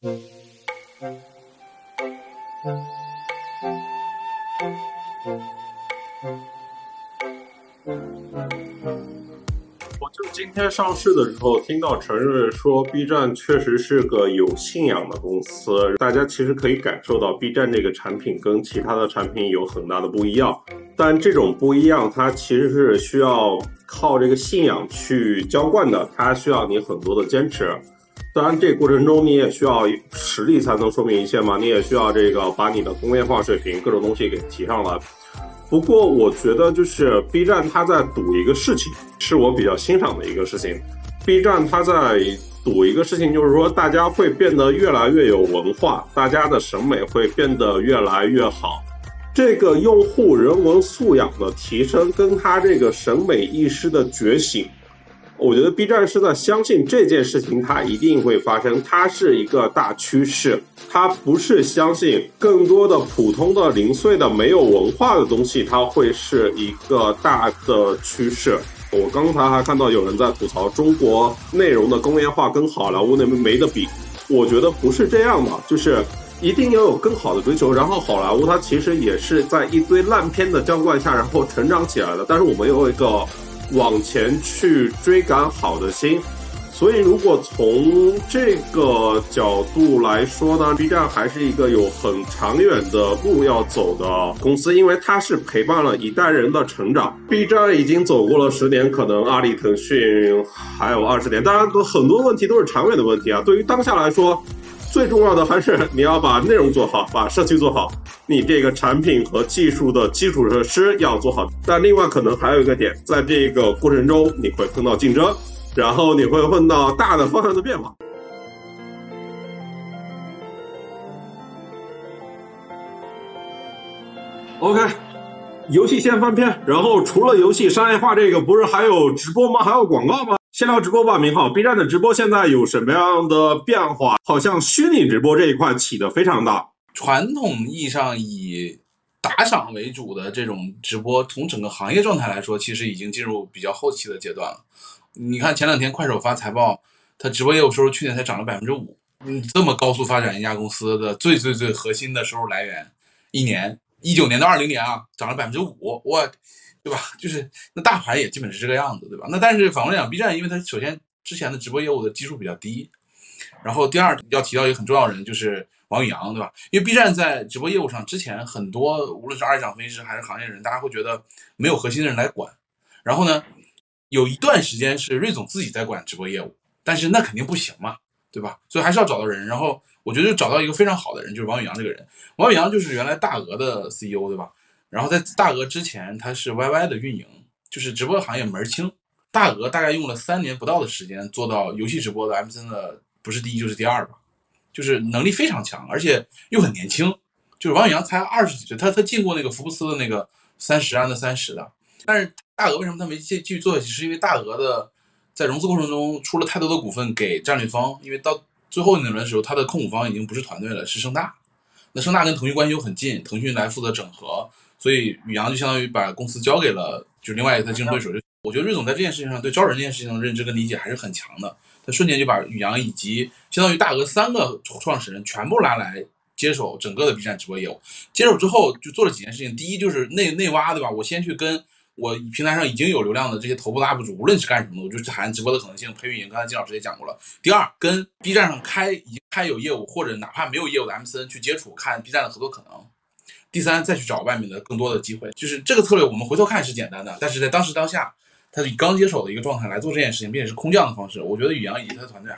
我就今天上市的时候听到陈瑞说，B 站确实是个有信仰的公司。大家其实可以感受到，B 站这个产品跟其他的产品有很大的不一样。但这种不一样，它其实是需要靠这个信仰去浇灌的，它需要你很多的坚持。当然，这过程中你也需要实力才能说明一切嘛，你也需要这个把你的工业化水平各种东西给提上来。不过，我觉得就是 B 站它在赌一个事情，是我比较欣赏的一个事情。B 站它在赌一个事情，就是说大家会变得越来越有文化，大家的审美会变得越来越好。这个用户人文素养的提升，跟他这个审美意识的觉醒。我觉得 B 站是在相信这件事情，它一定会发生，它是一个大趋势，它不是相信更多的普通的零碎的没有文化的东西，它会是一个大的趋势。我刚才还看到有人在吐槽中国内容的工业化跟好莱坞那边没得比，我觉得不是这样的，就是一定要有更好的追求。然后好莱坞它其实也是在一堆烂片的浇灌下，然后成长起来的。但是我们有一个。往前去追赶好的心，所以如果从这个角度来说呢，B 站还是一个有很长远的路要走的公司，因为它是陪伴了一代人的成长。B 站已经走过了十年，可能阿里、腾讯还有二十年，当然很多问题都是长远的问题啊。对于当下来说。最重要的还是你要把内容做好，把社区做好，你这个产品和技术的基础设施要做好。但另外可能还有一个点，在这个过程中你会碰到竞争，然后你会碰到大的方向的变化。OK，游戏先翻篇，然后除了游戏商业化这个，不是还有直播吗？还有广告吗？先聊直播吧，明浩。B 站的直播现在有什么样的变化？好像虚拟直播这一块起的非常大。传统意义上以打赏为主的这种直播，从整个行业状态来说，其实已经进入比较后期的阶段了。你看前两天快手发财报，它直播业务收入去年才涨了百分之五。嗯，这么高速发展一家公司的最最最核心的收入来源，一年一九年到二零年啊，涨了百分之五，我。对吧？就是那大盘也基本是这个样子，对吧？那但是反过来讲，B 站因为它首先之前的直播业务的基数比较低，然后第二要提到一个很重要的人就是王宇阳，对吧？因为 B 站在直播业务上之前很多无论是二级涨分析师还是行业人，大家会觉得没有核心的人来管。然后呢，有一段时间是瑞总自己在管直播业务，但是那肯定不行嘛，对吧？所以还是要找到人。然后我觉得找到一个非常好的人，就是王宇阳这个人。王宇阳就是原来大鹅的 CEO，对吧？然后在大鹅之前，他是 YY 的运营，就是直播行业门儿清。大鹅大概用了三年不到的时间做到游戏直播的 MCN 的不是第一就是第二吧，就是能力非常强，而且又很年轻。就是王宇阳才二十几岁，他他进过那个福布斯的那个三十安的三十的。但是大鹅为什么他没继继续做下去？是因为大鹅的在融资过程中出了太多的股份给战略方，因为到最后那轮的时候，他的控股方已经不是团队了，是盛大。那盛大跟腾讯关系又很近，腾讯来负责整合。所以宇阳就相当于把公司交给了就另外一个竞争对手。就我觉得瑞总在这件事情上对招人这件事情的认知跟理解还是很强的。他瞬间就把宇阳以及相当于大鹅三个创始人全部拉来接手整个的 B 站直播业务。接手之后就做了几件事情。第一就是内内挖，对吧？我先去跟我平台上已经有流量的这些头部 UP 主，无论是干什么的，我就谈直播的可能性、培运营。刚才金老师也讲过了。第二，跟 B 站上开已经开有业务或者哪怕没有业务的 MCN 去接触，看 B 站的合作可能。第三，再去找外面的更多的机会，就是这个策略。我们回头看是简单的，但是在当时当下，他以刚接手的一个状态来做这件事情，并且是空降的方式。我觉得宇阳以及他的团队，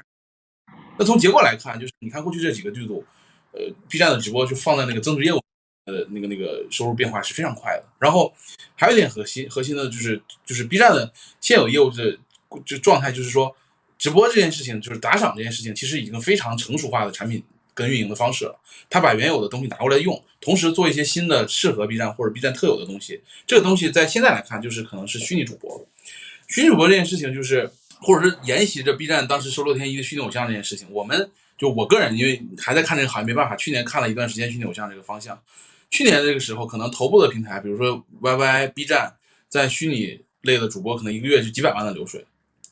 那从结果来看，就是你看过去这几个季度，呃，B 站的直播就放在那个增值业务，呃，那个那个收入变化是非常快的。然后还有一点核心，核心的就是就是 B 站的现有业务的就状态，就是说直播这件事情，就是打赏这件事情，其实已经非常成熟化的产品。跟运营的方式了，他把原有的东西拿过来用，同时做一些新的适合 B 站或者 B 站特有的东西。这个东西在现在来看，就是可能是虚拟主播。虚拟主播这件事情，就是或者是沿袭着 B 站当时收洛天依的虚拟偶像这件事情。我们就我个人，因为还在看这个行业，没办法。去年看了一段时间虚拟偶像这个方向。去年这个时候，可能头部的平台，比如说 YY、B 站，在虚拟类的主播，可能一个月就几百万的流水。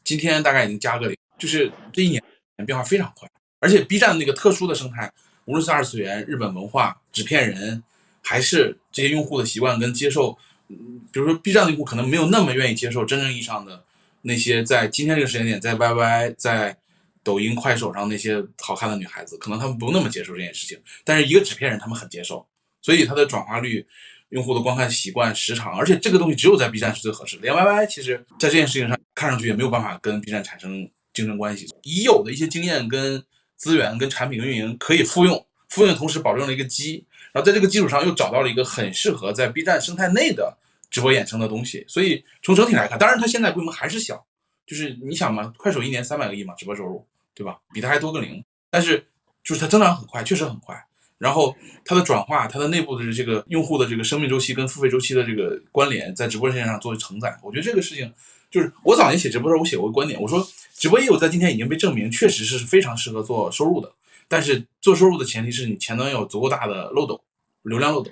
今天大概已经加个零，就是这一年变化非常快。而且 B 站那个特殊的生态，无论是二次元、日本文化、纸片人，还是这些用户的习惯跟接受，嗯，比如说 B 站的用户可能没有那么愿意接受真正意义上的那些在今天这个时间点在 YY 在抖音、快手上那些好看的女孩子，可能他们不那么接受这件事情，但是一个纸片人他们很接受，所以它的转化率。用户的观看习惯、时长，而且这个东西只有在 B 站是最合适的。连 YY 其实在这件事情上看上去也没有办法跟 B 站产生竞争关系。已有的一些经验、跟资源、跟产品、运营可以复用，复用的同时保证了一个基，然后在这个基础上又找到了一个很适合在 B 站生态内的直播衍生的东西。所以从整体来看，当然它现在规模还是小，就是你想嘛，快手一年三百个亿嘛直播收入，对吧？比它还多个零，但是就是它增长很快，确实很快。然后它的转化，它的内部的这个用户的这个生命周期跟付费周期的这个关联，在直播线上作为承载，我觉得这个事情就是我早年写直播的时候，我写过观点，我说直播业务在今天已经被证明确实是非常适合做收入的，但是做收入的前提是你前端有足够大的漏斗，流量漏斗。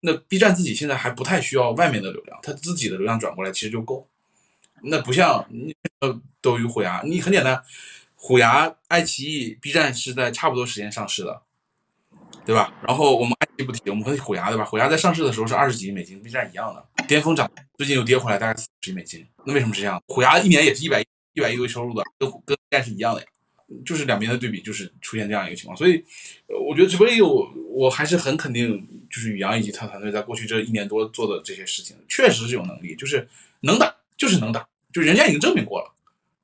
那 B 站自己现在还不太需要外面的流量，它自己的流量转过来其实就够。那不像呃斗鱼、虎牙，你很简单，虎牙、爱奇艺、B 站是在差不多时间上市的。对吧？然后我们爱奇艺不提，我们和虎牙对吧？虎牙在上市的时候是二十几亿美金，B 站一样的巅峰涨，最近又跌回来，大概四十亿美金。那为什么是这样？虎牙一年也是一百一百亿的收入的，跟跟 B 站是一样的呀。就是两边的对比，就是出现这样一个情况。所以，我觉得直播业务我还是很肯定，就是宇阳以及他团队在过去这一年多做的这些事情，确实是有能力，就是能打，就是能打，就人家已经证明过了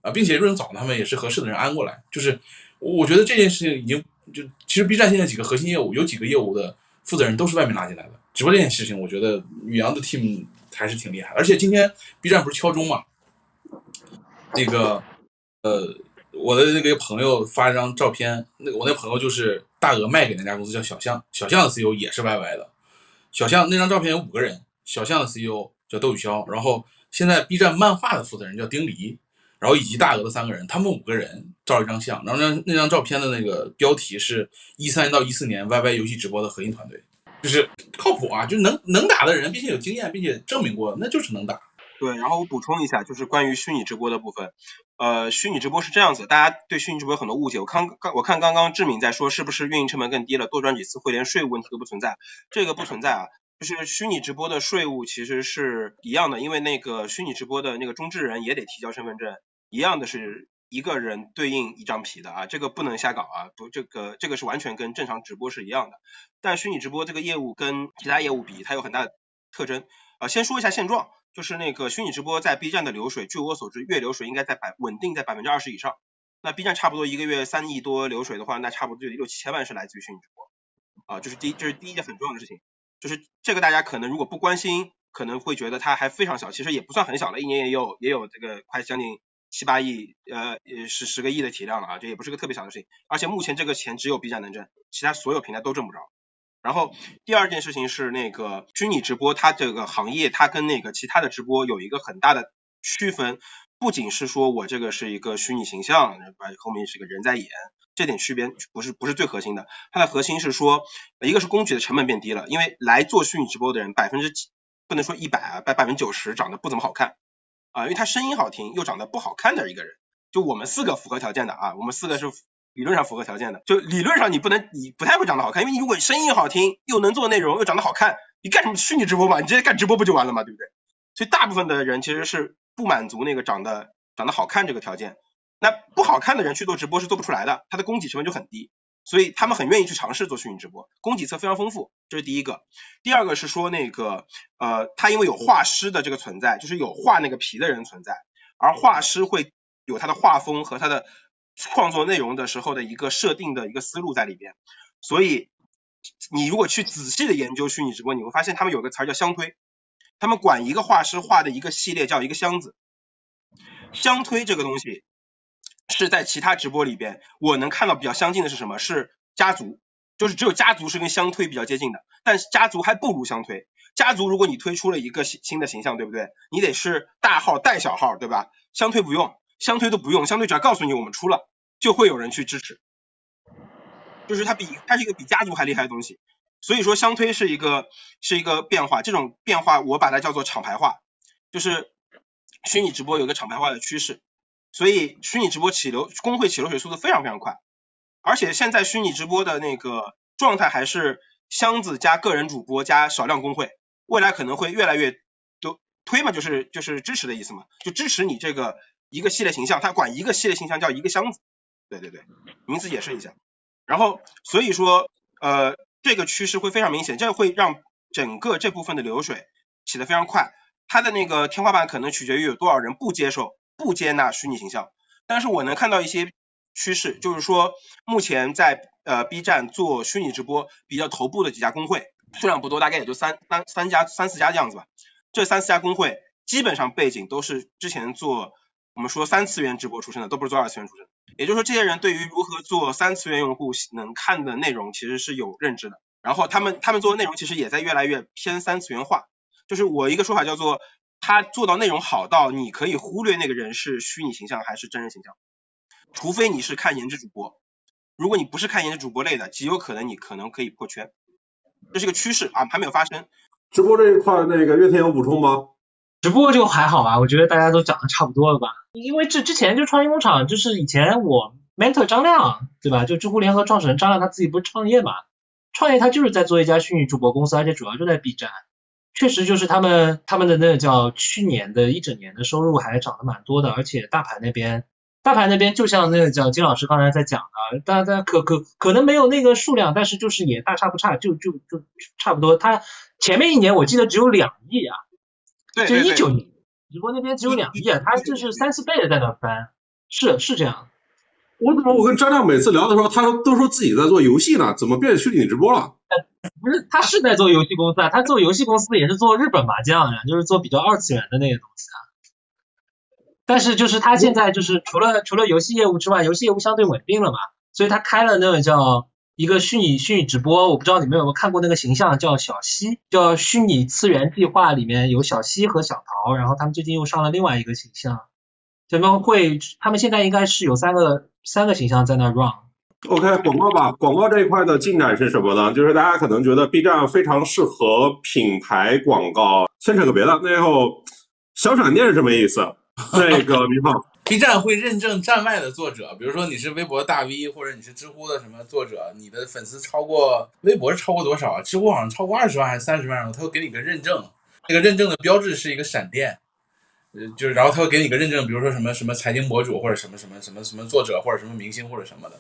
啊，并且润早他们也是合适的人安过来。就是我觉得这件事情已经。就其实 B 站现在几个核心业务，有几个业务的负责人都是外面拉进来的。直播这件事情，我觉得宇阳的 team 还是挺厉害。而且今天 B 站不是敲钟嘛？那个呃，我的那个朋友发一张照片，那个我那朋友就是大鹅卖给那家公司叫小象，小象的 CEO 也是 YY 的。小象那张照片有五个人，小象的 CEO 叫窦宇潇，然后现在 B 站漫画的负责人叫丁黎。然后以及大鹅的三个人，他们五个人照一张相，然后那那张照片的那个标题是一三到一四年 YY 游戏直播的核心团队，就是靠谱啊，就能能打的人，并且有经验，并且证明过，那就是能打。对，然后我补充一下，就是关于虚拟直播的部分，呃，虚拟直播是这样子，大家对虚拟直播有很多误解。我刚刚我看刚刚志敏在说，是不是运营成本更低了，多转几次会连税务问题都不存在？这个不存在啊，就是虚拟直播的税务其实是一样的，因为那个虚拟直播的那个中置人也得提交身份证。一样的是一个人对应一张皮的啊，这个不能瞎搞啊，不，这个这个是完全跟正常直播是一样的。但虚拟直播这个业务跟其他业务比，它有很大的特征啊。先说一下现状，就是那个虚拟直播在 B 站的流水，据我所知，月流水应该在百稳定在百分之二十以上。那 B 站差不多一个月三亿多流水的话，那差不多就六七千万是来自于虚拟直播啊。这是第一，这是第一件很重要的事情，就是这个大家可能如果不关心，可能会觉得它还非常小，其实也不算很小了，一年也有也有这个快将近。七八亿，呃，也是十个亿的体量了啊，这也不是个特别小的事情。而且目前这个钱只有 B 站能挣，其他所有平台都挣不着。然后第二件事情是那个虚拟直播，它这个行业它跟那个其他的直播有一个很大的区分，不仅是说我这个是一个虚拟形象，后面是个人在演，这点区别不是不是最核心的。它的核心是说，一个是工具的成本变低了，因为来做虚拟直播的人百分之几不能说一百啊，百百分之九十长得不怎么好看。啊，因为他声音好听又长得不好看的一个人，就我们四个符合条件的啊，我们四个是理论上符合条件的。就理论上你不能，你不太会长得好看，因为你如果声音好听又能做内容又长得好看，你干什么虚拟直播嘛？你直接干直播不就完了嘛，对不对？所以大部分的人其实是不满足那个长得长得好看这个条件，那不好看的人去做直播是做不出来的，他的供给成本就很低。所以他们很愿意去尝试做虚拟直播，供给侧非常丰富，这是第一个。第二个是说那个呃，他因为有画师的这个存在，就是有画那个皮的人存在，而画师会有他的画风和他的创作内容的时候的一个设定的一个思路在里边。所以你如果去仔细的研究虚拟直播，你会发现他们有个词儿叫相推，他们管一个画师画的一个系列叫一个箱子。相推这个东西。是在其他直播里边，我能看到比较相近的是什么？是家族，就是只有家族是跟相推比较接近的，但家族还不如相推。家族如果你推出了一个新新的形象，对不对？你得是大号带小号，对吧？相推不用，相推都不用，相推只要告诉你我们出了，就会有人去支持。就是它比它是一个比家族还厉害的东西，所以说相推是一个是一个变化，这种变化我把它叫做厂牌化，就是虚拟直播有个厂牌化的趋势。所以虚拟直播起流工会起流水速度非常非常快，而且现在虚拟直播的那个状态还是箱子加个人主播加少量工会，未来可能会越来越多推嘛，就是就是支持的意思嘛，就支持你这个一个系列形象，它管一个系列形象叫一个箱子，对对对，名字解释一下。然后所以说呃这个趋势会非常明显，这会让整个这部分的流水起得非常快，它的那个天花板可能取决于有多少人不接受不接纳虚拟形象，但是我能看到一些趋势，就是说目前在呃 B 站做虚拟直播比较头部的几家公会，数量不多，大概也就三三三家三四家这样子吧，这三四家公会基本上背景都是之前做我们说三次元直播出身的，都不是做二次元出身，也就是说这些人对于如何做三次元用户能看的内容其实是有认知的。然后他们他们做的内容其实也在越来越偏三次元化，就是我一个说法叫做，他做到内容好到你可以忽略那个人是虚拟形象还是真人形象，除非你是看颜值主播，如果你不是看颜值主播类的，极有可能你可能可以破圈，这是个趋势啊，还没有发生。直播这一块，那个岳天有补充吗？直播就还好吧，我觉得大家都讲的差不多了吧，因为这之前就创业工厂，就是以前我 mentor 张亮对吧，就知乎联合创始人张亮他自己不是创业嘛。创业他就是在做一家虚拟主播公司，而且主要就在 B 站，确实就是他们他们的那个叫去年的一整年的收入还涨得蛮多的，而且大盘那边大盘那边就像那个叫金老师刚才在讲的，大家可可可能没有那个数量，但是就是也大差不差，就就就差不多。他前面一年我记得只有两亿啊，就一九年直播那边只有两亿啊，他就是三四倍的在那翻，是是这样。我怎么我跟张亮每次聊的时候，他都说自己在做游戏呢，怎么变虚拟直播了？不是，他是在做游戏公司啊，他做游戏公司也是做日本麻将呀，就是做比较二次元的那个东西啊。但是就是他现在就是除了除了游戏业务之外，游戏业务相对稳定了嘛，所以他开了那个叫一个虚拟虚拟直播，我不知道你们有没有看过那个形象叫小西，叫虚拟次元计划里面有小西和小桃，然后他们最近又上了另外一个形象。他们会，他们现在应该是有三个三个形象在那 run。OK，广告吧，广告这一块的进展是什么呢？就是大家可能觉得 B 站非常适合品牌广告。先扯个别的，那后小闪电是什么意思？那个明胖，B 站会认证站外的作者，比如说你是微博大 V，或者你是知乎的什么作者，你的粉丝超过微博是超过多少啊？知乎好像超过二十万还是三十万，他会给你个认证，那个认证的标志是一个闪电。就是，然后他会给你个认证，比如说什么什么财经博主或者什么什么什么什么作者或者什么明星或者什么的，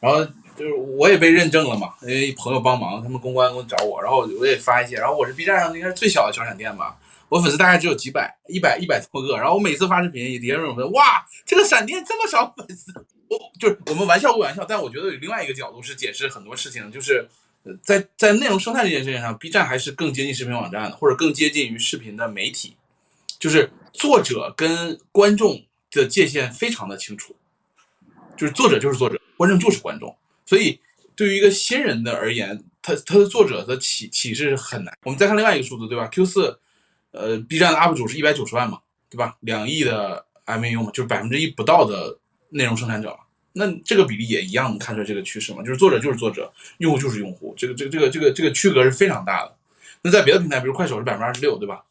然后就是我也被认证了嘛，因为朋友帮忙，他们公关给我找我，然后我也发一些，然后我是 B 站上应该是最小的小闪电吧，我粉丝大概只有几百，一百一百多个，然后我每次发视频，底下人问哇，这个闪电这么少粉丝，我就是我们玩笑归玩笑，但我觉得有另外一个角度是解释很多事情，就是在在内容生态这件事情上，B 站还是更接近视频网站的，或者更接近于视频的媒体，就是。作者跟观众的界限非常的清楚，就是作者就是作者，观众就是观众。所以对于一个新人的而言，他他的作者的启启示是很难。我们再看另外一个数字，对吧？Q 四，呃，B 站的 UP 主是一百九十万嘛，对吧？两亿的 MAU 嘛，就是百分之一不到的内容生产者嘛。那这个比例也一样能看出来这个趋势嘛，就是作者就是作者，用户就是用户，这个这个这个这个这个区隔是非常大的。那在别的平台，比如快手是百分之二十六，对吧？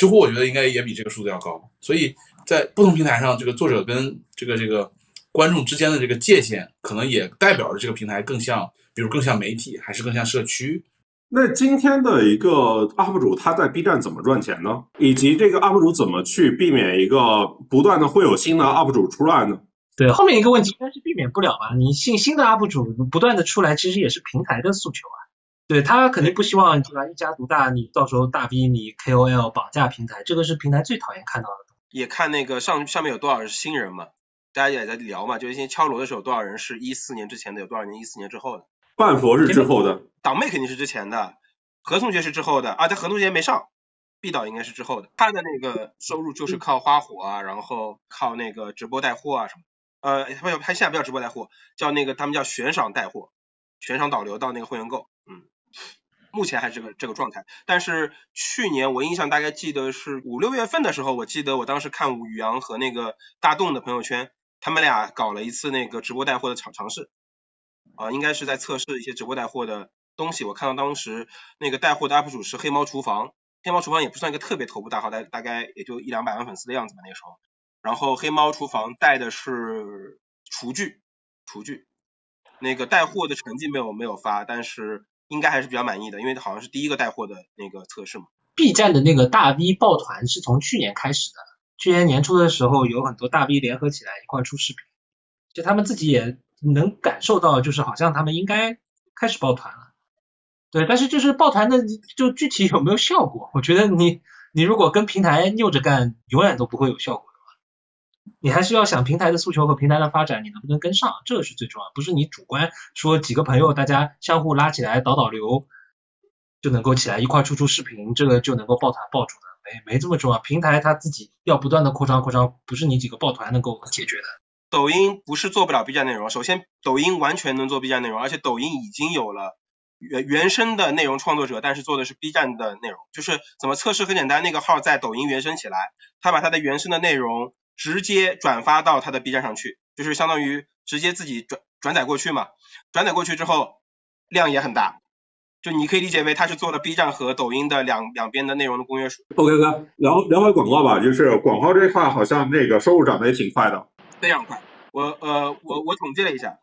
知乎我觉得应该也比这个数字要高，所以在不同平台上，这个作者跟这个这个观众之间的这个界限，可能也代表着这个平台更像，比如更像媒体，还是更像社区。那今天的一个 UP 主他在 B 站怎么赚钱呢？以及这个 UP 主怎么去避免一个不断的会有新的 UP 主出来呢？对，后面一个问题应该是避免不了吧？你新新的 UP 主不断的出来，其实也是平台的诉求啊。对他肯定不希望对吧？一家独大，你到时候大逼你 KOL 绑架平台，这个是平台最讨厌看到的。也看那个上上面有多少新人嘛？大家也在聊嘛，就一些敲锣的时候，多少人是一四年之前的，有多少年一四年之后的？半佛是之后的，党妹肯定是之前的，何同学是之后的啊，但何同学没上毕导应该是之后的。他的那个收入就是靠花火啊，然后靠那个直播带货啊什么，呃，不他现在不叫直播带货，叫那个他们叫悬赏带货，悬赏导流到那个会员购，嗯。目前还是这个这个状态，但是去年我印象大概记得是五六月份的时候，我记得我当时看宇阳和那个大栋的朋友圈，他们俩搞了一次那个直播带货的尝尝试，啊，应该是在测试一些直播带货的东西。我看到当时那个带货的 UP 主是黑猫厨房，黑猫厨房也不算一个特别头部大号，大大概也就一两百万粉丝的样子吧那个时候。然后黑猫厨房带的是厨具，厨具。那个带货的成绩没有没有发，但是应该还是比较满意的，因为好像是第一个带货的那个测试嘛。B 站的那个大 V 抱团是从去年开始的，去年年初的时候有很多大 V 联合起来一块出视频，就他们自己也能感受到，就是好像他们应该开始抱团了。对，但是就是抱团的就具体有没有效果，我觉得你你如果跟平台拗着干，永远都不会有效果。你还是要想平台的诉求和平台的发展，你能不能跟上，这个是最重要，不是你主观说几个朋友大家相互拉起来导导流就能够起来一块出出视频，这个就能够抱团抱住的，没没这么重要。平台它自己要不断的扩张扩张，不是你几个抱团能够解决的。抖音不是做不了 B 站内容，首先抖音完全能做 B 站内容，而且抖音已经有了原原生的内容创作者，但是做的是 B 站的内容。就是怎么测试很简单，那个号在抖音原生起来，他把他的原生的内容直接转发到他的 B 站上去，就是相当于直接自己转转载过去嘛。转载过去之后量也很大，就你可以理解为他是做了 B 站和抖音的两两边的内容的公约数。OK 哥，聊聊回广告吧，就是广告这块好像那个收入涨得也挺快的。非常快。我呃我我统计了一下，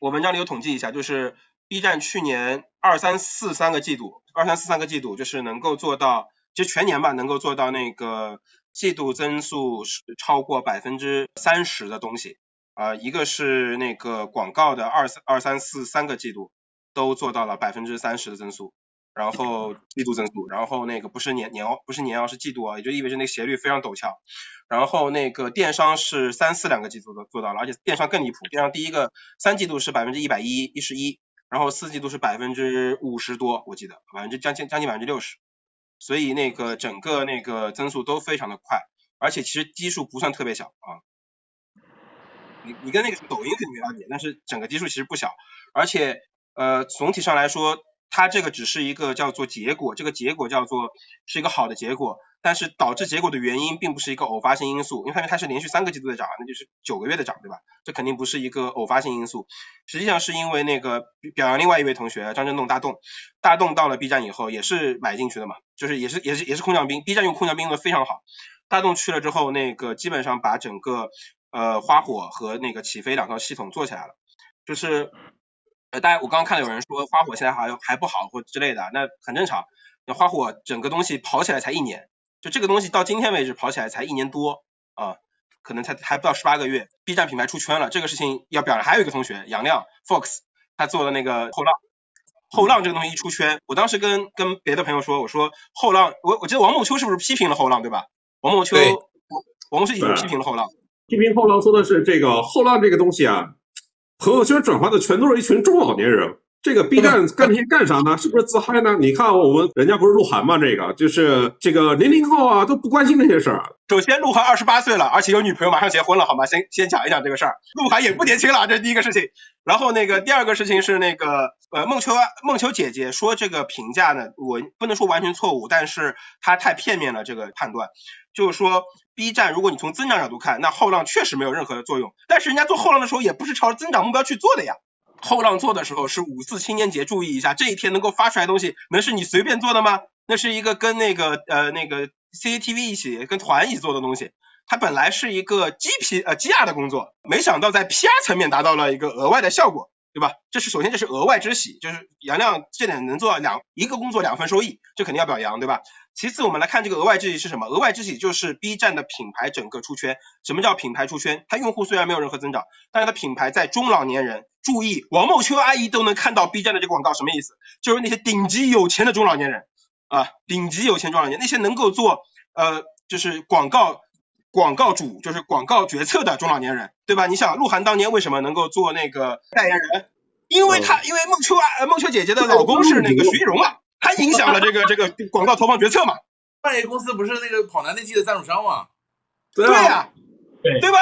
我文章里有统计一下，就是 B 站去年二三四三个季度，二三四三个季度就是能够做到，其实全年吧能够做到那个季度增速是超过百分之三十的东西。啊、一个是那个广告的二三二三四三个季度都做到了百分之三十的增速，然后季度增速，然后那个不是年年不是年哦是季度啊，也就意味着那个斜率非常陡峭。然后那个电商是三四两个季度都做到了，而且电商更离谱，电商第一个三季度是百分之一百一一十一，然后四季度是百分之五十多，我记得百分之将近将近百分之六十，所以那个整个那个增速都非常的快，而且其实基数不算特别小啊。你你跟那个抖音肯定没法比，但是整个基数其实不小，而且呃总体上来说，它这个只是一个叫做结果，这个结果叫做是一个好的结果，但是导致结果的原因并不是一个偶发性因素，因为它它是连续三个季度的涨，那就是九个月的涨，对吧？这肯定不是一个偶发性因素，实际上是因为那个表扬另外一位同学张振栋大栋，大栋到了 B 站以后也是买进去的嘛，就是也是也是也是空降兵，B 站用空降兵用的非常好，大栋去了之后，那个基本上把整个呃花火和那个起飞两套系统做起来了，就是呃大家我刚刚看到有人说花火现在还还不好或之类的，那很正常，那花火整个东西跑起来才一年，就这个东西到今天为止跑起来才一年多啊。可能才还不到十八个月，B 站品牌出圈了，这个事情要表扬。还有一个同学杨亮 Fox，他做的那个后浪，后浪这个东西一出圈，我当时跟跟别的朋友说，我说后浪，我我记得王梦秋是不是批评了后浪，对吧？王梦秋对，王梦秋已经批评了后浪，批评后浪说的是这个后浪这个东西啊，朋友圈转发的全都是一群中老年人。这个 B 站干这些干啥呢？是不是自嗨呢？你看我们人家不是鹿晗吗？这个就是这个零零后啊都不关心这些事儿。首先，鹿晗二十八岁了，而且有女朋友，马上结婚了，好吗？先先讲一讲这个事儿。鹿晗也不年轻了，这是第一个事情。然后那个第二个事情是那个呃梦秋梦秋姐姐说这个评价呢，我不能说完全错误，但是她太片面了这个判断，就是说 B 站如果你从增长角度看，那后浪确实没有任何的作用，但是人家做后浪的时候也不是朝着增长目标去做的呀。后浪做的时候是五四青年节，注意一下，这一天能够发出来的东西，能是你随便做的吗？那是一个跟那个呃那个 CCTV 一起跟团一起做的东西，它本来是一个 GP 呃 GR 的工作，没想到在 PR 层面达到了一个额外的效果，对吧？这是首先这是额外之喜，就是杨亮这点能做到两一个工作两份收益，这肯定要表扬，对吧？其次，我们来看这个额外之喜是什么？额外之喜就是 B 站的品牌整个出圈。什么叫品牌出圈？它用户虽然没有任何增长，但是它品牌在中老年人，注意，王梦秋阿姨都能看到 B 站的这个广告，什么意思？就是那些顶级有钱的中老年人啊，顶级有钱中老年，那些能够做呃，就是广告广告主，就是广告决策的中老年人，对吧？你想，鹿晗当年为什么能够做那个代言人？因为他，因为孟秋啊，呃孟秋姐姐的老公是那个徐艺荣啊，他影响了这个 这个广告投放决策嘛。创业公司不是那个跑男那季的赞助商吗？对对呀、对对吧？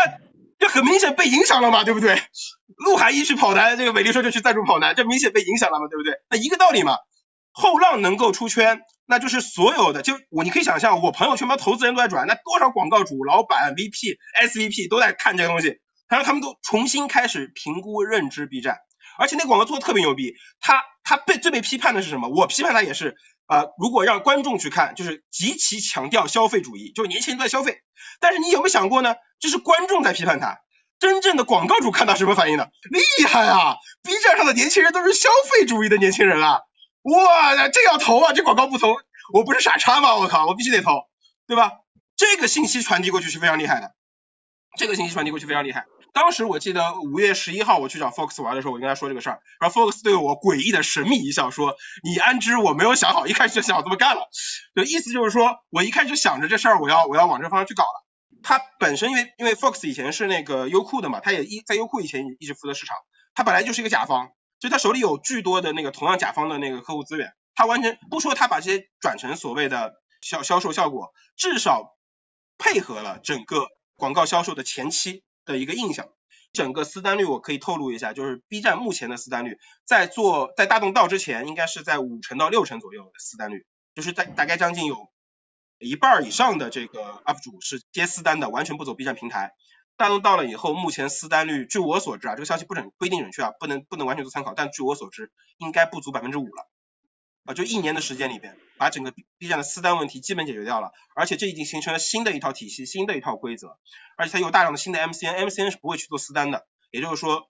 这很明显被影响了嘛，对不对？鹿晗一去跑男，这个美丽说就去赞助跑男，这明显被影响了嘛，对不对？那一个道理嘛。后浪能够出圈，那就是所有的，就我你可以想象，我朋友圈包投资人都在转，那多少广告主、老板、VP、SVP 都在看这个东西，然后他们都重新开始评估认知 B 站，而且那广告做的特别牛逼，他他被最被批判的是什么？我批判他也是，啊，如果让观众去看，就是极其强调消费主义，就是年轻人都在消费。但是你有没有想过呢？这是观众在批判他，真正的广告主看到什么反应呢？厉害啊！B 站上的年轻人都是消费主义的年轻人啊！哇，这要投啊！这广告不投，我不是傻叉吗？我靠，我必须得投，对吧？这个信息传递过去是非常厉害的，这个信息传递过去非常厉害。当时我记得五月十一号我去找 Fox 玩的时候，我跟他说这个事儿，然后 Fox 对我诡异的神秘一笑，说：“你安之，我没有想好，一开始就想这么干了。”就意思就是说我一开始想着这事儿，我要我要往这方向去搞了。他本身因为因为 Fox 以前是那个优酷的嘛，他也一在优酷以前一直负责市场，他本来就是一个甲方，所以他手里有巨多的那个同样甲方的那个客户资源，他完全不说他把这些转成所谓的销销售效果，至少配合了整个广告销售的前期的一个印象。整个私单率我可以透露一下，就是 B 站目前的私单率，在做在大动道之前，应该是在五成到六成左右的私单率，就是在大概将近有。一半以上的这个 UP 主是接私单的，完全不走 B 站平台。大动到了以后，目前私单率，据我所知啊，这个消息不准不一定准确啊，不能不能完全做参考，但据我所知，应该不足百分之五了。啊，就一年的时间里边，把整个 B 站的私单问题基本解决掉了，而且这已经形成了新的一套体系，新的一套规则，而且它有大量的新的 MCN，MCN 是不会去做私单的，也就是说，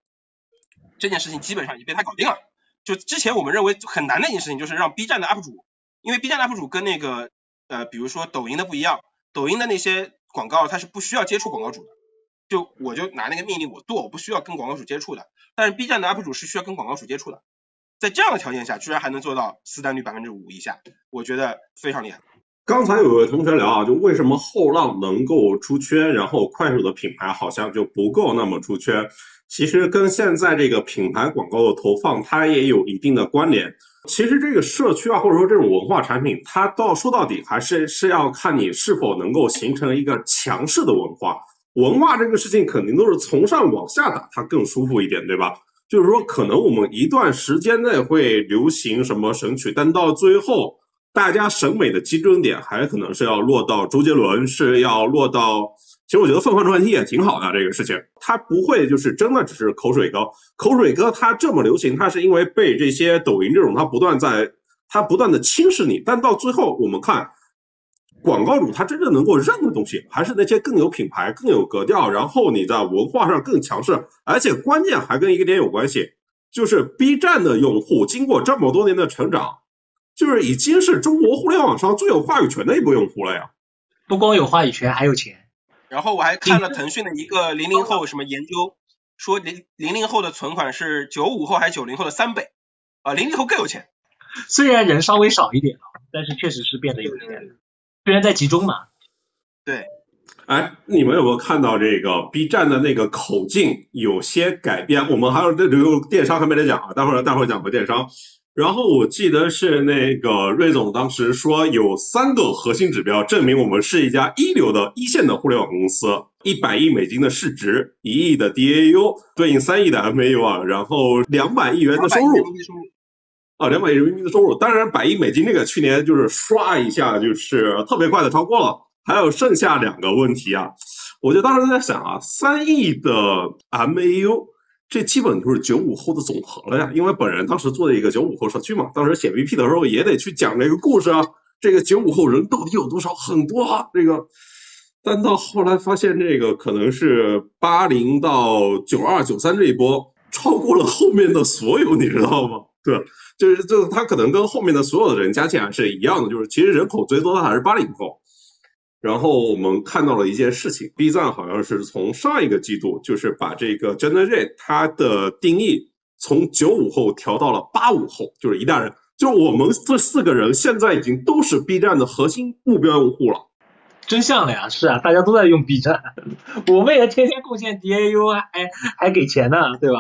这件事情基本上已经被他搞定了。就之前我们认为很难的一件事情，就是让 B 站的 UP 主，因为 B 站的 UP 主跟那个呃，比如说抖音的不一样，抖音的那些广告它是不需要接触广告主的，就我就拿那个命令我做，我不需要跟广告主接触的。但是 B 站的 UP 主是需要跟广告主接触的，在这样的条件下，居然还能做到私单率百分之五以下，我觉得非常厉害。刚才有位同学聊啊，就为什么后浪能够出圈，然后快手的品牌好像就不够那么出圈？其实跟现在这个品牌广告的投放，它也有一定的关联。其实这个社区啊，或者说这种文化产品，它到说到底还是是要看你是否能够形成一个强势的文化。文化这个事情肯定都是从上往下打，它更舒服一点，对吧？就是说，可能我们一段时间内会流行什么神曲，但到最后，大家审美的基准点还可能是要落到周杰伦，是要落到。其实我觉得凤凰传奇也挺好的，这个事情，它不会就是真的只是口水歌。口水歌它这么流行，它是因为被这些抖音这种它不断在它不断的侵蚀你。但到最后，我们看广告主他真正能够认的东西，还是那些更有品牌、更有格调，然后你在文化上更强势，而且关键还跟一个点有关系，就是 B 站的用户经过这么多年的成长，就是已经是中国互联网上最有话语权的一波用户了呀。不光有话语权，还有钱。然后我还看了腾讯的一个零零后什么研究，说零零零后的存款是九五后还是九零后的三倍，啊，零零后更有钱。虽然人稍微少一点但是确实是变得有钱。虽然在集中嘛。对。哎，你们有没有看到这个 B 站的那个口径有些改变？我们还有这个电商还没得讲啊，待会儿待会儿讲个电商。然后我记得是那个瑞总当时说有三个核心指标证明我们是一家一流的一线的互联网公司，一百亿美金的市值，一亿的 DAU，对应三亿的 MAU 啊，然后两百亿元的收入，啊，两百亿人民币的收入，当然百亿美金那个去年就是刷一下就是特别快的超过了，还有剩下两个问题啊，我就当时在想啊，三亿的 MAU。这基本就是九五后的总和了呀，因为本人当时做的一个九五后社区嘛，当时写 VP 的时候也得去讲这个故事啊。这个九五后人到底有多少？很多啊，这个。但到后来发现，这个可能是八零到九二、九三这一波超过了后面的所有，你知道吗？对，就是就是他可能跟后面的所有的人加起来是一样的，就是其实人口最多的还是八零后。然后我们看到了一件事情，B 站好像是从上一个季度，就是把这个 Generate 它的定义从九五后调到了八五后，就是一代人。就我们这四个人现在已经都是 B 站的核心目标用户了。真相了呀，是啊，大家都在用 B 站，我们也天天贡献 DAU，还还给钱呢，对吧？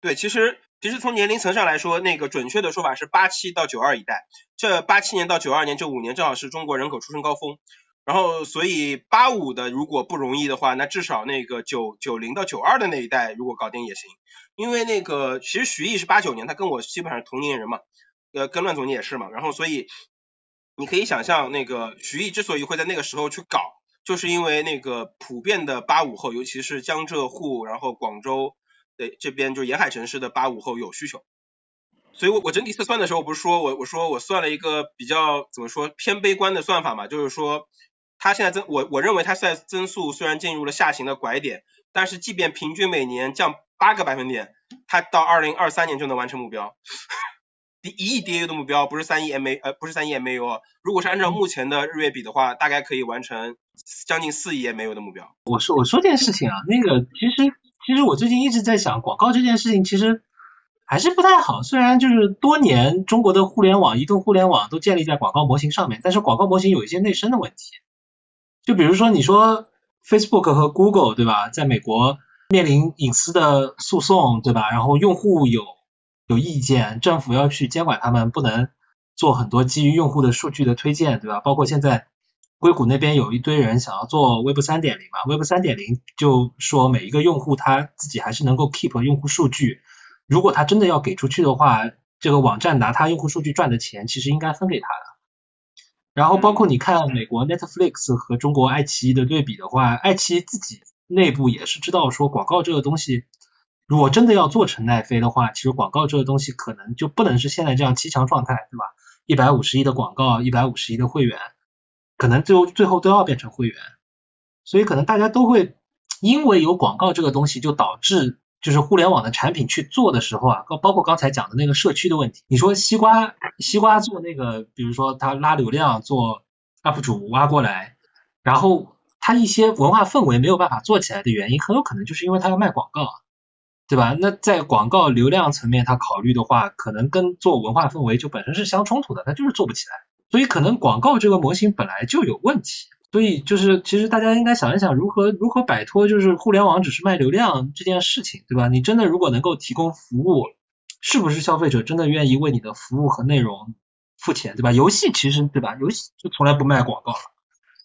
对，其实其实从年龄层上来说，那个准确的说法是八七到九二一代，这八七年到九二年这五年正好是中国人口出生高峰。然后，所以八五的如果不容易的话，那至少那个九九零到九二的那一代如果搞定也行。因为那个其实徐艺是八九年，他跟我基本上同龄人嘛，呃，跟乱总你也是嘛。然后所以你可以想象，那个徐艺之所以会在那个时候去搞，就是因为那个普遍的八五后，尤其是江浙沪，然后广州对这边就沿海城市的八五后有需求。所以我我整体测算的时候不是说我我说我算了一个比较怎么说偏悲观的算法嘛，就是说。它现在增我我认为它现在增速虽然进入了下行的拐点，但是即便平均每年降八个百分点，它到二零二三年就能完成目标。一亿 DAU 的目标不是三亿 MA 呃不是三亿 MAU，如果是按照目前的日月比的话，大概可以完成将近四亿 MAU 的目标。我说我说件事情啊，那个其实其实我最近一直在想广告这件事情，其实还是不太好。虽然就是多年中国的互联网、移动互联网都建立在广告模型上面，但是广告模型有一些内生的问题。就比如说你说 Facebook 和 Google 对吧，在美国面临隐私的诉讼对吧？然后用户有有意见，政府要去监管他们，不能做很多基于用户的数据的推荐对吧？包括现在硅谷那边有一堆人想要做 Web 三点零嘛，Web 三点零就说每一个用户他自己还是能够 keep 用户数据，如果他真的要给出去的话，这个网站拿他用户数据赚的钱，其实应该分给他的。然后包括你看美国 Netflix 和中国爱奇艺的对比的话，爱奇艺自己内部也是知道说广告这个东西，如果真的要做成奈飞的话，其实广告这个东西可能就不能是现在这样七强状态，对吧？一百五十亿的广告，一百五十亿的会员，可能最后最后都要变成会员，所以可能大家都会因为有广告这个东西，就导致。就是互联网的产品去做的时候啊，包括刚才讲的那个社区的问题。你说西瓜，西瓜做那个，比如说他拉流量做 UP 主挖过来，然后他一些文化氛围没有办法做起来的原因，很有可能就是因为他要卖广告，对吧？那在广告流量层面他考虑的话，可能跟做文化氛围就本身是相冲突的，他就是做不起来。所以可能广告这个模型本来就有问题。所以就是，其实大家应该想一想，如何如何摆脱就是互联网只是卖流量这件事情，对吧？你真的如果能够提供服务，是不是消费者真的愿意为你的服务和内容付钱，对吧？游戏其实对吧？游戏就从来不卖广告了，